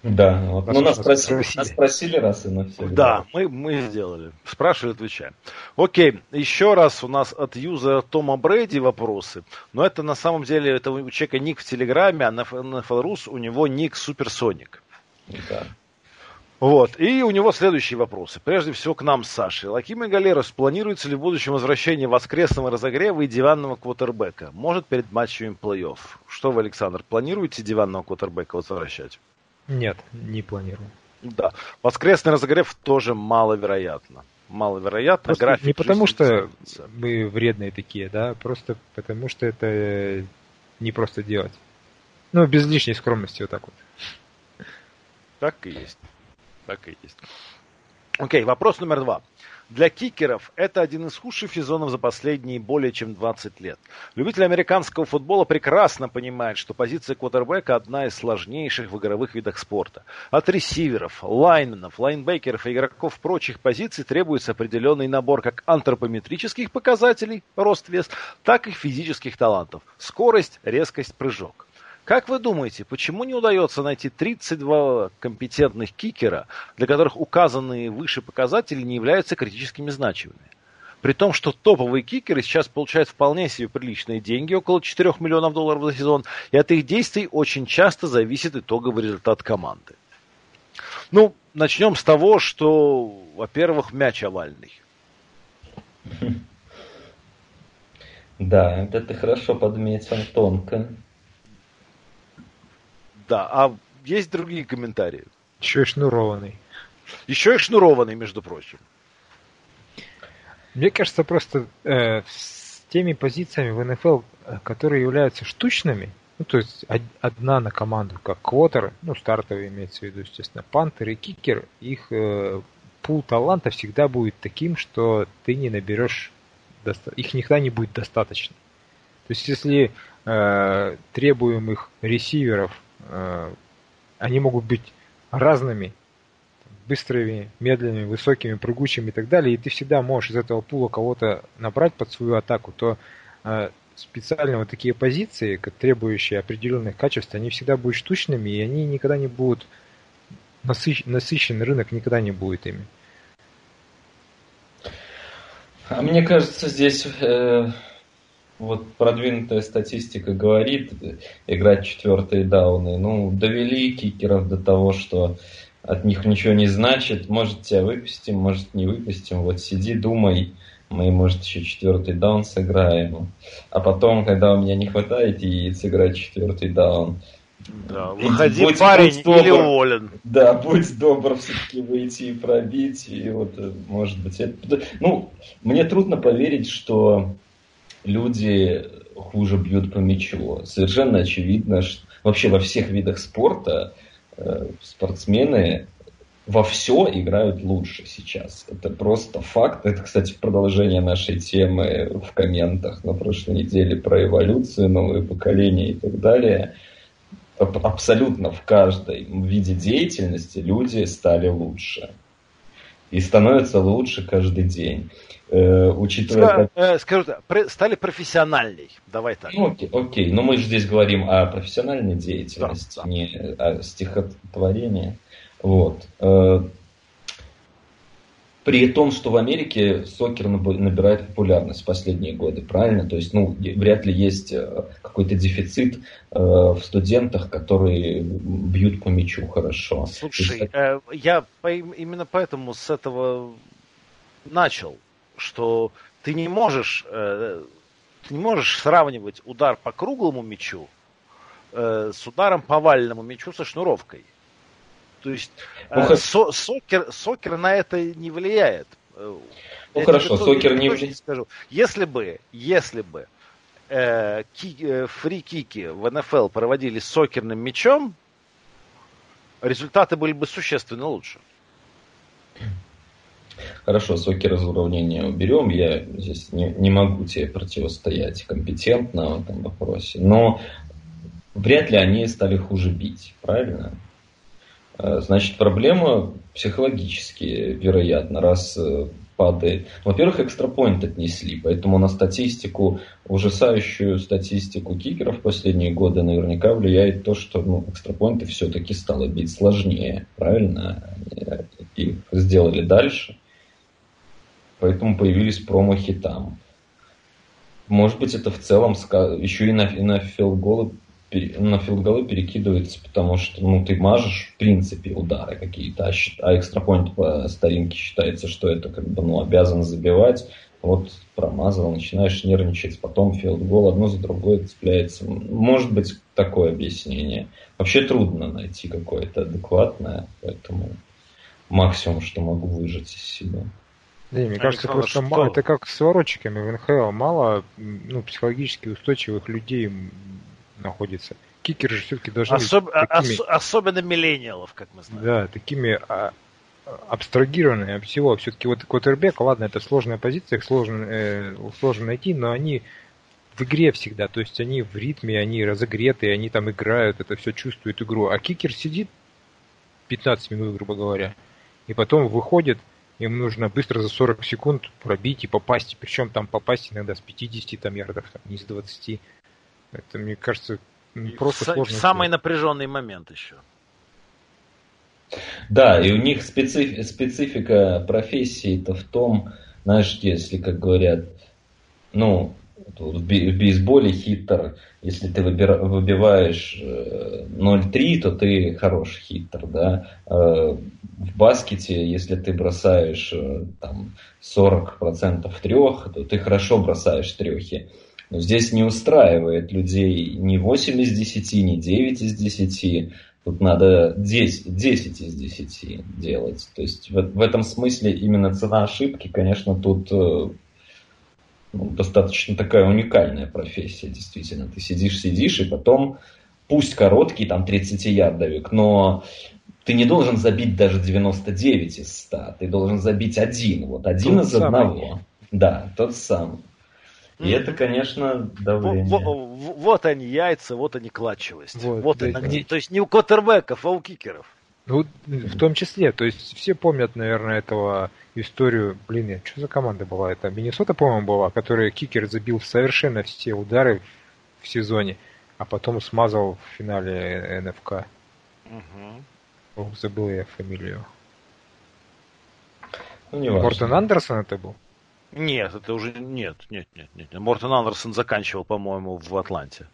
Да, вот. ну нас, спросили, нас спросили раз и навсегда. Да, мы, мы сделали. Спрашивали, отвечаем. Окей, еще раз у нас от юзера Тома Брейди вопросы. Но это на самом деле, это у человека ник в Телеграме, а на НФЛ.рус у него ник Суперсоник. Да. Вот. И у него следующие вопросы. Прежде всего к нам с Сашей. Лаким и Галерос, планируется ли в будущем возвращение воскресного разогрева и диванного квотербека? Может перед матчами плей-офф? Что вы, Александр, планируете диванного квотербека возвращать? Нет, не планирую. Да. Воскресный разогрев тоже маловероятно. Маловероятно. Просто график не потому, что мы вредные такие, да, просто потому, что это не просто делать. Ну, без лишней скромности вот так вот. Так и есть. Так и есть. Окей, вопрос номер два. Для кикеров это один из худших сезонов за последние более чем 20 лет. Любители американского футбола прекрасно понимают, что позиция квотербека одна из сложнейших в игровых видах спорта. От ресиверов, лайнменов, лайнбекеров и игроков прочих позиций требуется определенный набор как антропометрических показателей, рост, вес, так и физических талантов, скорость, резкость, прыжок. Как вы думаете, почему не удается найти 32 компетентных кикера, для которых указанные выше показатели не являются критическими значимыми? При том, что топовые кикеры сейчас получают вполне себе приличные деньги, около 4 миллионов долларов за сезон, и от их действий очень часто зависит итоговый результат команды. Ну, начнем с того, что, во-первых, мяч овальный. Да, это ты хорошо подметил, тонко. Да, а есть другие комментарии? Еще и шнурованный. Еще и шнурованный, между прочим. Мне кажется, просто э, с теми позициями в НФЛ, которые являются штучными, ну, то есть одна на команду, как квотер, ну, стартовый имеется в виду, естественно, пантер и кикер, их э, пул таланта всегда будет таким, что ты не наберешь, доста- их никогда не будет достаточно. То есть, если э, требуемых ресиверов, они могут быть разными, быстрыми, медленными, высокими, прыгучими и так далее, и ты всегда можешь из этого пула кого-то набрать под свою атаку, то э, специально вот такие позиции, требующие определенных качеств, они всегда будут штучными, и они никогда не будут насыщ... насыщен рынок никогда не будет ими. А мне кажется, здесь э, вот продвинутая статистика говорит, играть четвертые дауны. Ну, довели кикеров до того, что от них ничего не значит. Может, тебя выпустим, может, не выпустим. Вот сиди, думай, мы, может, еще четвертый даун сыграем. А потом, когда у меня не хватает яиц играть четвертый даун, да, выходи, будь, парень, будь добр, или уволен. Да, будь добр все-таки выйти и пробить. И вот, может быть, это... Ну, мне трудно поверить, что люди хуже бьют по мячу. Совершенно очевидно, что вообще во всех видах спорта э, спортсмены во все играют лучше сейчас. Это просто факт. Это, кстати, продолжение нашей темы в комментах на прошлой неделе про эволюцию, новые поколения и так далее. Абсолютно в каждой виде деятельности люди стали лучше. И становятся лучше каждый день. Э, учитывая... Ска, э, скажу так, стали профессиональней. Давай так. Ну, окей, окей, но мы же здесь говорим о профессиональной деятельности, да, да. не о стихотворении. Вот. Э, при том, что в Америке сокер набирает популярность в последние годы, правильно? То есть, ну, вряд ли есть какой-то дефицит в студентах, которые бьют по мячу хорошо. Слушай, есть... э, я по, именно поэтому с этого начал, что ты не можешь, э, ты не можешь сравнивать удар по круглому мячу э, с ударом по вальному мячу со шнуровкой. То есть ну, э, со, сокер, сокер на это не влияет. Э, ну Я хорошо, сокер не влияет. Скажу. Если бы, если бы э, ки, э, фри-кики в НФЛ проводили сокерным мячом, результаты были бы существенно лучше. Хорошо, сокер из уравнения уберем. Я здесь не, не могу тебе противостоять компетентно в этом вопросе. Но вряд ли они стали хуже бить, правильно? Э, значит, проблема психологически, вероятно, раз э, падает. Во-первых, экстрапоинт отнесли, поэтому на статистику, ужасающую статистику кикеров в последние годы наверняка влияет то, что ну, экстрапоинты все-таки стало бить сложнее, правильно? Их сделали дальше, поэтому появились промахи там. Может быть, это в целом еще и на, и на филголы на филдголы перекидывается, потому что ну, ты мажешь в принципе удары какие-то, а, а extra point по старинке считается, что это как бы ну, обязан забивать. Вот промазал, начинаешь нервничать, потом field goal одно за другое цепляется. Может быть такое объяснение. Вообще трудно найти какое-то адекватное, поэтому максимум, что могу выжать из себя. Да, мне кажется, Александр, просто что? мало, это как с воротчиками в НХЛ. Мало ну, психологически устойчивых людей находится. Кикеры же все-таки должны Особ... быть такими... ос... Особенно миллениалов, как мы знаем. Да, такими а, абстрагированные от всего. Все-таки вот квотербек, ладно, это сложная позиция, их сложно, э, сложно найти, но они в игре всегда. То есть они в ритме, они разогреты, они там играют, это все чувствуют игру. А кикер сидит 15 минут, грубо говоря, и потом выходит, им нужно быстро за 40 секунд пробить и попасть. Причем там попасть иногда с 50 там, ярдов, там, не с 20. Это, мне кажется, просто в, сложно. В самый сказать. напряженный момент еще. Да, и у них специф, специфика профессии-то в том, знаешь, если, как говорят, ну, в бейсболе хиттер, если ты выбиваешь 0-3, э, то ты хороший хиттер, да. Э, в баскете, если ты бросаешь э, там 40% трех, то ты хорошо бросаешь трехи. Но здесь не устраивает людей ни 8 из 10, ни 9 из 10. Тут надо 10, 10 из 10 делать. То есть в, в этом смысле именно цена ошибки, конечно, тут ну, достаточно такая уникальная профессия, действительно. Ты сидишь, сидишь, и потом, пусть короткий, там 30-ярдовик, но ты не должен забить даже 99 из 100, ты должен забить один, вот один тот из самый. одного. Да, тот самый. И mm-hmm. это, конечно, давление. Вот, вот, вот они яйца, вот они клатчевость. Вот, вот да, они, то есть не у квотербеков, а у кикеров. Ну, в том числе, то есть все помнят, наверное, этого историю, блин, что за команда была это? Миннесота, по-моему, была, которая кикер забил совершенно все удары в сезоне, а потом смазал в финале НФК. Угу. Ох, забыл я фамилию. Ну, не Мортон Андерсон это был? Нет, это уже нет, нет, нет, нет. Мортон Андерсон заканчивал, по-моему, в Атланте.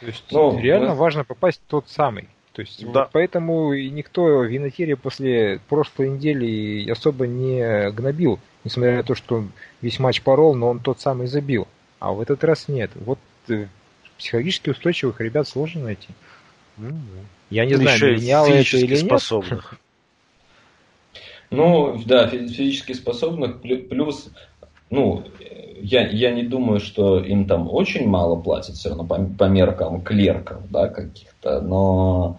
То есть ну, реально мы... важно попасть в тот самый. То есть да. вот поэтому и никто Винотери после прошлой недели особо не гнобил, несмотря на то, что весь матч порол, но он тот самый забил. А в этот раз нет. Вот э, психологически устойчивых ребят сложно найти. Ну, Я не знаю, меняло это или способных. нет. Ну, да, физически способных, плюс, ну, я, я не думаю, что им там очень мало платят все равно по, по меркам клерков, да, каких-то, но,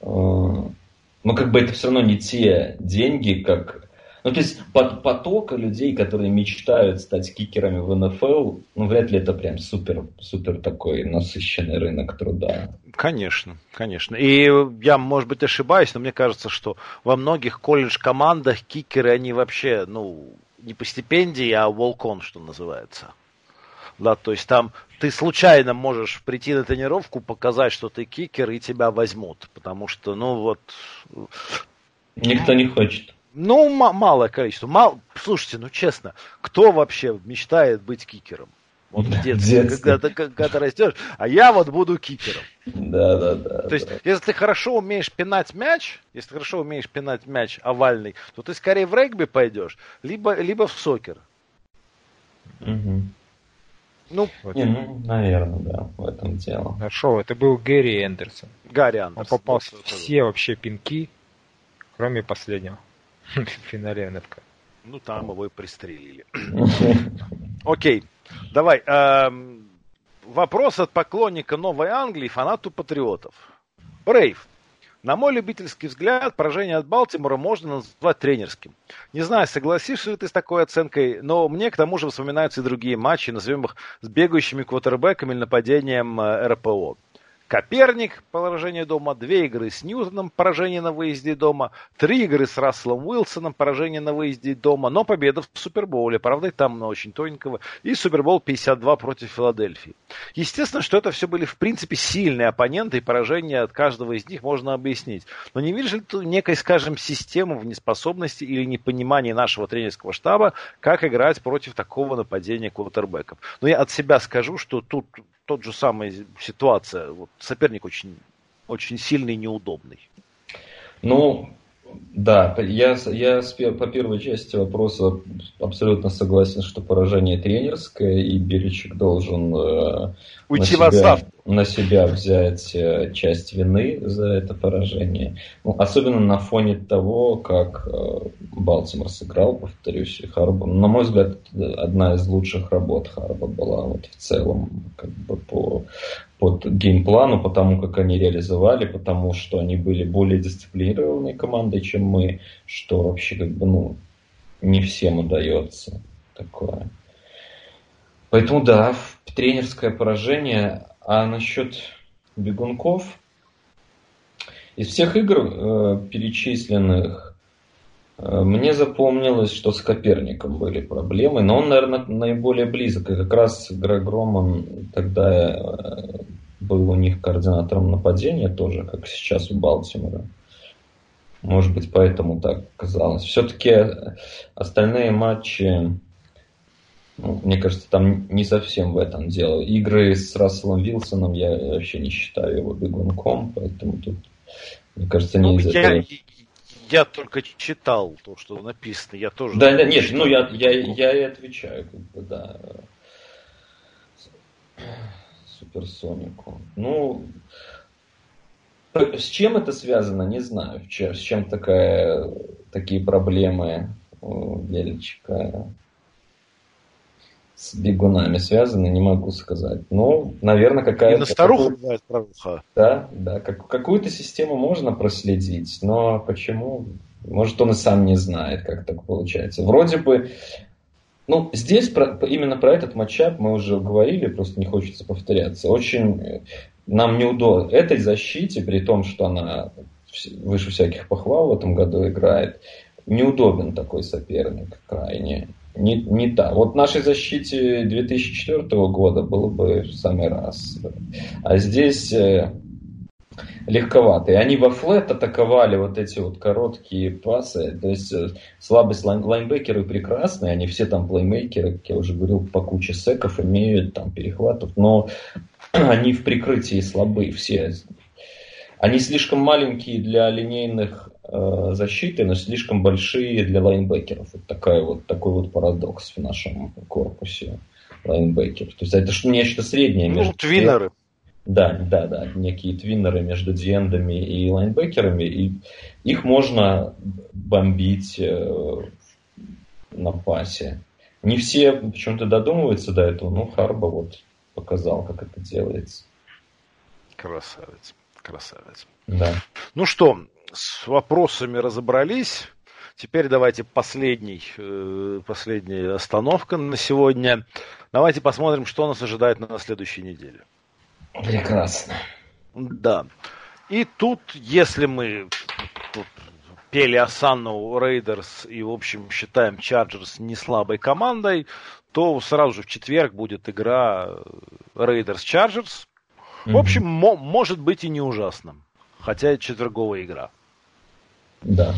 э, но как бы это все равно не те деньги, как... Ну, то есть под потока людей, которые мечтают стать кикерами в НФЛ, ну, вряд ли это прям супер, супер такой насыщенный рынок труда. Конечно, конечно. И я, может быть, ошибаюсь, но мне кажется, что во многих колледж-командах кикеры, они вообще, ну, не по стипендии, а волкон, что называется. Да, то есть там ты случайно можешь прийти на тренировку, показать, что ты кикер, и тебя возьмут. Потому что, ну вот... Никто не хочет. Ну, малое количество. Мал... Слушайте, ну честно, кто вообще мечтает быть кикером? Вот в детстве, когда, ты, когда ты растешь, а я вот буду кикером. Да, да, да. То есть, если ты хорошо умеешь пинать мяч, если ты хорошо умеешь пинать мяч овальный, то ты скорее в регби пойдешь, либо, либо в сокер. Угу. Ну, не, ну, наверное, да, в этом дело. Хорошо, это был Гэри Эндерсон. Гарри Андерсон. Он попал в все вообще пинки, кроме последнего в финале НФК. Ну, там его и пристрелили. Окей. Давай. Эм, вопрос от поклонника Новой Англии, фанату патриотов. Брейв. На мой любительский взгляд, поражение от Балтимора можно назвать тренерским. Не знаю, согласишься ли ты с такой оценкой, но мне к тому же вспоминаются и другие матчи, назовем их с бегающими квотербеками или нападением э, РПО. Коперник, поражение дома, две игры с Ньютоном, поражение на выезде дома, три игры с Расселом Уилсоном, поражение на выезде дома, но победа в Супербоуле, правда, и там на очень тоненького, и Супербол 52 против Филадельфии. Естественно, что это все были, в принципе, сильные оппоненты, и поражение от каждого из них можно объяснить. Но не видишь ли ты некой, скажем, системы в неспособности или непонимании нашего тренерского штаба, как играть против такого нападения квотербеков? Но я от себя скажу, что тут тот же самая ситуация. Вот соперник очень, очень сильный и неудобный. Ну, да, я, я по первой части вопроса абсолютно согласен, что поражение тренерское, и Беречик должен э, на, себя, на себя взять э, часть вины за это поражение. Ну, особенно на фоне того, как э, Балтимор сыграл, повторюсь, и Харба. На мой взгляд, одна из лучших работ Харба была вот в целом как бы по под геймплану, потому как они реализовали, потому что они были более дисциплинированной командой, чем мы, что вообще как бы, ну, не всем удается такое. Поэтому да, тренерское поражение. А насчет бегунков, из всех игр э, перечисленных мне запомнилось, что с Коперником были проблемы, но он, наверное, наиболее близок. И как раз Грег Роман тогда э, был у них координатором нападения тоже, как сейчас у Балтимора. Может быть, поэтому так казалось. Все-таки остальные матчи, ну, мне кажется, там не совсем в этом дело. Игры с Расселом Вилсоном я вообще не считаю его бегунком, поэтому тут, мне кажется, не ну, из я, этого. Я только читал то, что написано, я тоже... Да, да, нет, ну я, я, я и отвечаю, как бы, да. Суперсонику. Ну, с чем это связано, не знаю. С чем такая, такие проблемы у Бельчика с бегунами связаны, не могу сказать. Ну, наверное, какая-то... И на старуху бывает правуха. Да, да. Как, какую-то систему можно проследить, но почему? Может, он и сам не знает, как так получается. Вроде бы ну, здесь про, именно про этот матчап мы уже говорили, просто не хочется повторяться. Очень э, нам неудобно этой защите, при том, что она выше всяких похвал в этом году играет, неудобен такой соперник крайне. Не, не та. Вот нашей защите 2004 года было бы в самый раз. А здесь э, легковатые. Они во флет атаковали вот эти вот короткие пасы. То есть э, слабость лайн, лайнбекеры прекрасные, они все там плеймейкеры, как я уже говорил, по куче секов имеют там перехватов, но они в прикрытии слабые все. Они слишком маленькие для линейных защиты, но слишком большие для лайнбекеров. Вот, такая вот такой вот парадокс в нашем корпусе лайнбекеров. То есть это что нечто среднее ну, между... tweener ы. Да, да, да, некие tweener ы между D-end ами и лайнбекерами, и их можно бомбить э, на пасе. Не все почему-то додумываются до этого, но Харба вот показал, как это делается. Красавец, красавец. Да. Ну что, с вопросами разобрались. Теперь давайте последний, э, последняя остановка на сегодня. Давайте посмотрим, что нас ожидает на следующей неделе. Прекрасно. Да. И тут, если мы тут пели осанну Raiders и, в общем, считаем Chargers не слабой командой, то сразу же в четверг будет игра Raiders Chargers. В общем, мо- может быть и не ужасно. Хотя это четверговая игра. Да.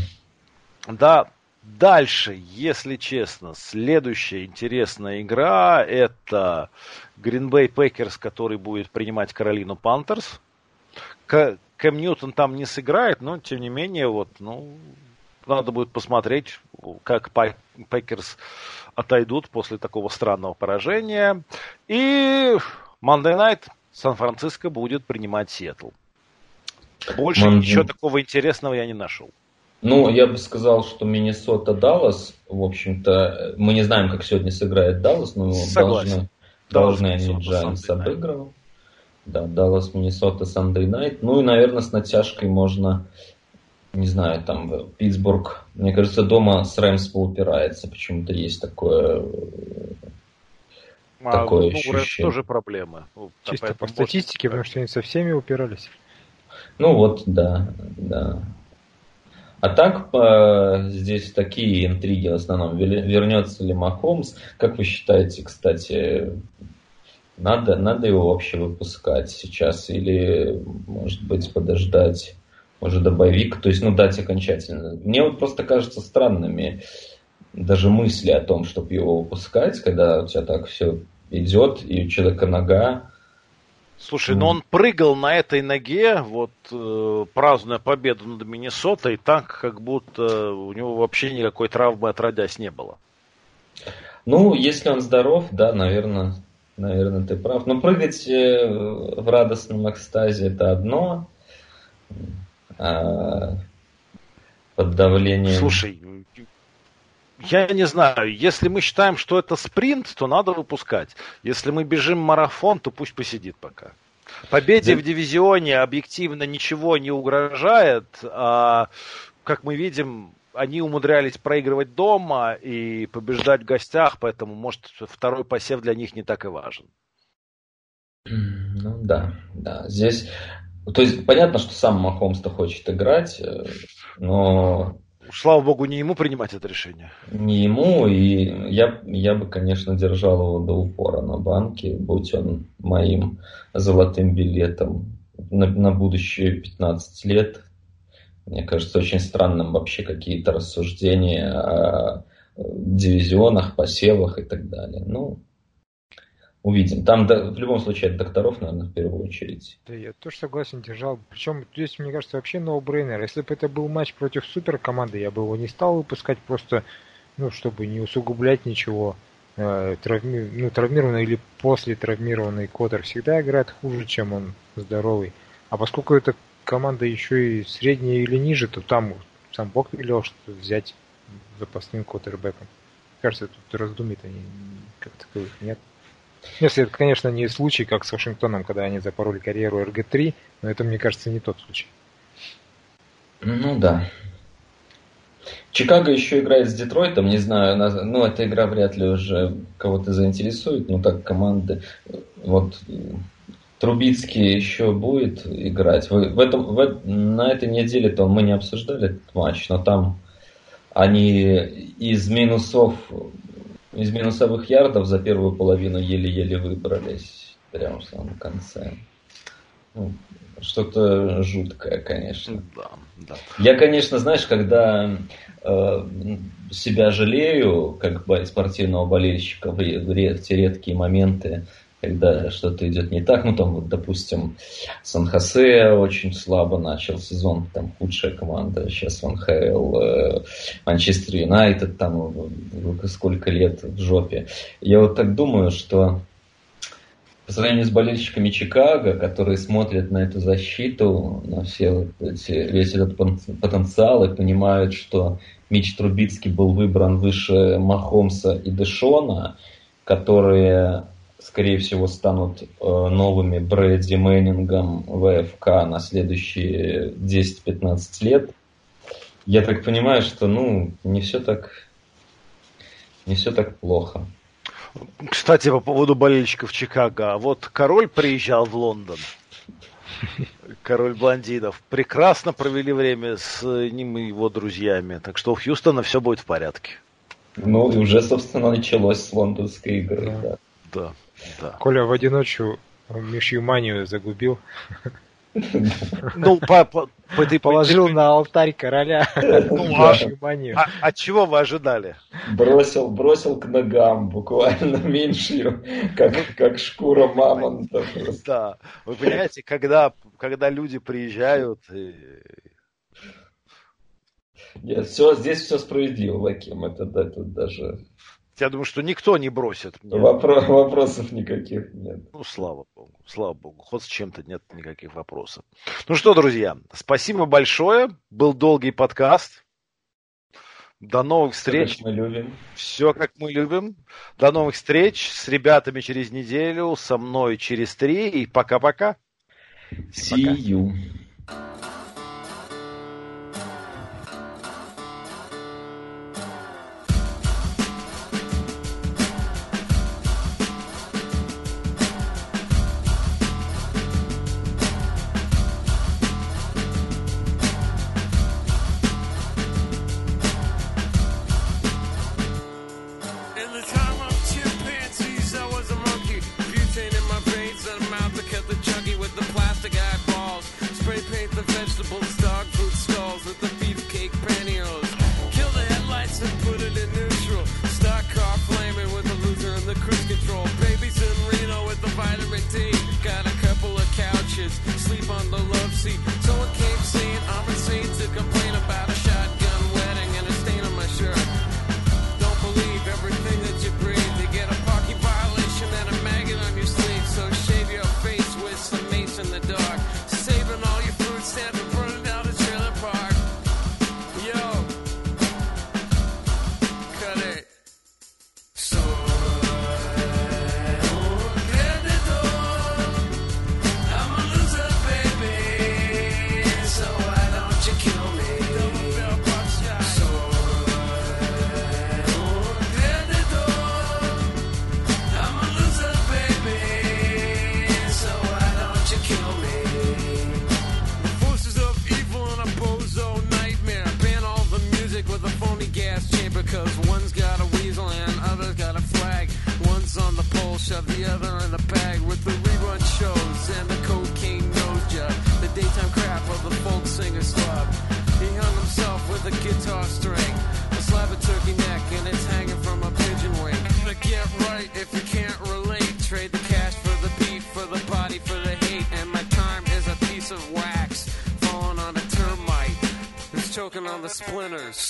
Да, Дальше, если честно, следующая интересная игра это Green Bay Packers, который будет принимать Каролину Panthers. Кэм Ньютон там не сыграет, но тем не менее, вот, ну, надо будет посмотреть, как Packers отойдут после такого странного поражения. И Monday Night Сан-Франциско будет принимать Сиэтл. Больше Мон... ничего такого интересного я не нашел. Ну, я бы сказал, что Миннесота Даллас, в общем-то, мы не знаем, как сегодня сыграет Даллас, но должны, должны они Джайнс обыгрывать. Да, Даллас, Миннесота, Sunday Night. Ну и, наверное, с натяжкой можно, не знаю, там, Питтсбург. Мне кажется, дома с Rams поупирается. Почему-то есть такое а, такое ну, ощущение. тоже проблемы. Чисто по статистике, потому что они со всеми упирались. Ну вот, да, да. А так, по, здесь такие интриги в основном. Вернется ли Махомс? Как вы считаете, кстати, надо, надо его вообще выпускать сейчас? Или, может быть, подождать уже до боевика? То есть, ну, дать окончательно. Мне вот просто кажется странными даже мысли о том, чтобы его выпускать, когда у тебя так все идет, и у человека нога Слушай, ну он прыгал на этой ноге, вот э, празднуя победу над Миннесотой, так, как будто у него вообще никакой травмы отродясь не было. Ну, если он здоров, да, наверное, наверное, ты прав. Но прыгать э, в радостном экстазе это одно, а под давлением... Слушай, я не знаю, если мы считаем, что это спринт, то надо выпускать. Если мы бежим марафон, то пусть посидит пока. Победе да. в дивизионе объективно ничего не угрожает, а, как мы видим, они умудрялись проигрывать дома и побеждать в гостях, поэтому, может, второй посев для них не так и важен. Ну да, да. Здесь, то есть понятно, что сам Махомс-то хочет играть, э, но слава богу, не ему принимать это решение. Не ему, и я, я бы, конечно, держал его до упора на банке, будь он моим золотым билетом на, на будущие 15 лет. Мне кажется, очень странным вообще какие-то рассуждения о дивизионах, посевах и так далее. Ну, увидим. Там да, в любом случае от докторов, наверное, в первую очередь. Да, я тоже согласен, держал. Причем здесь, мне кажется, вообще ноу-брейнер. Если бы это был матч против супер команды, я бы его не стал выпускать просто, ну, чтобы не усугублять ничего. Э, травми... ну, травмированный или после травмированный Котор всегда играет хуже, чем он здоровый. А поскольку эта команда еще и средняя или ниже, то там сам Бог велел что взять запасным квотербеком. Кажется, тут раздумий-то как таковых нет. Если это, конечно, не случай, как с Вашингтоном, когда они запороли карьеру РГ-3, но это, мне кажется, не тот случай. Ну да. Чикаго еще играет с Детройтом, не знаю, ну эта игра вряд ли уже кого-то заинтересует, но так команды, вот Трубицкий еще будет играть. В, этом, в, на этой неделе-то мы не обсуждали этот матч, но там они из минусов из минусовых ярдов за первую половину еле-еле выбрались прямо в самом конце. Ну, что-то жуткое, конечно. Да, да. Я, конечно, знаешь, когда э, себя жалею, как спортивного болельщика, в, в, в те редкие моменты, когда что-то идет не так. Ну, там, вот, допустим, Сан-Хосе очень слабо начал сезон, там худшая команда сейчас в НХЛ, э, Манчестер Юнайтед, там сколько лет в жопе. Я вот так думаю, что по сравнению с болельщиками Чикаго, которые смотрят на эту защиту, на все эти, весь этот потенциал и понимают, что Мич Трубицкий был выбран выше Махомса и Дэшона, которые скорее всего, станут э, новыми Брэдди Мэннингом ВФК на следующие 10-15 лет. Я так понимаю, что ну не все так не все так плохо. Кстати, по поводу болельщиков Чикаго. А вот король приезжал в Лондон. Король блондинов. Прекрасно провели время с ним и его друзьями. Так что у Хьюстона все будет в порядке. Ну, уже, собственно, началось с лондонской игры. Да. да. Да. Коля в одиночку мишью манию загубил. Ну, по, по, по, ты положил ты... на алтарь короля ну, а. А, а чего вы ожидали? Бросил, бросил к ногам буквально меньшую, как, как шкура мамонта. Да, вы понимаете, когда, когда люди приезжают, и... Нет, все, здесь все справедливо, Лаким, это, это даже я думаю, что никто не бросит. Мне. Вопро- вопросов никаких нет. Ну, слава богу, слава богу. Хоть с чем-то нет никаких вопросов. Ну что, друзья, спасибо большое. Был долгий подкаст. До новых встреч. Все, как мы любим. Все, как мы любим. До новых встреч с ребятами через неделю, со мной через три. И пока-пока. See пока. you. Who's choking on the splinters.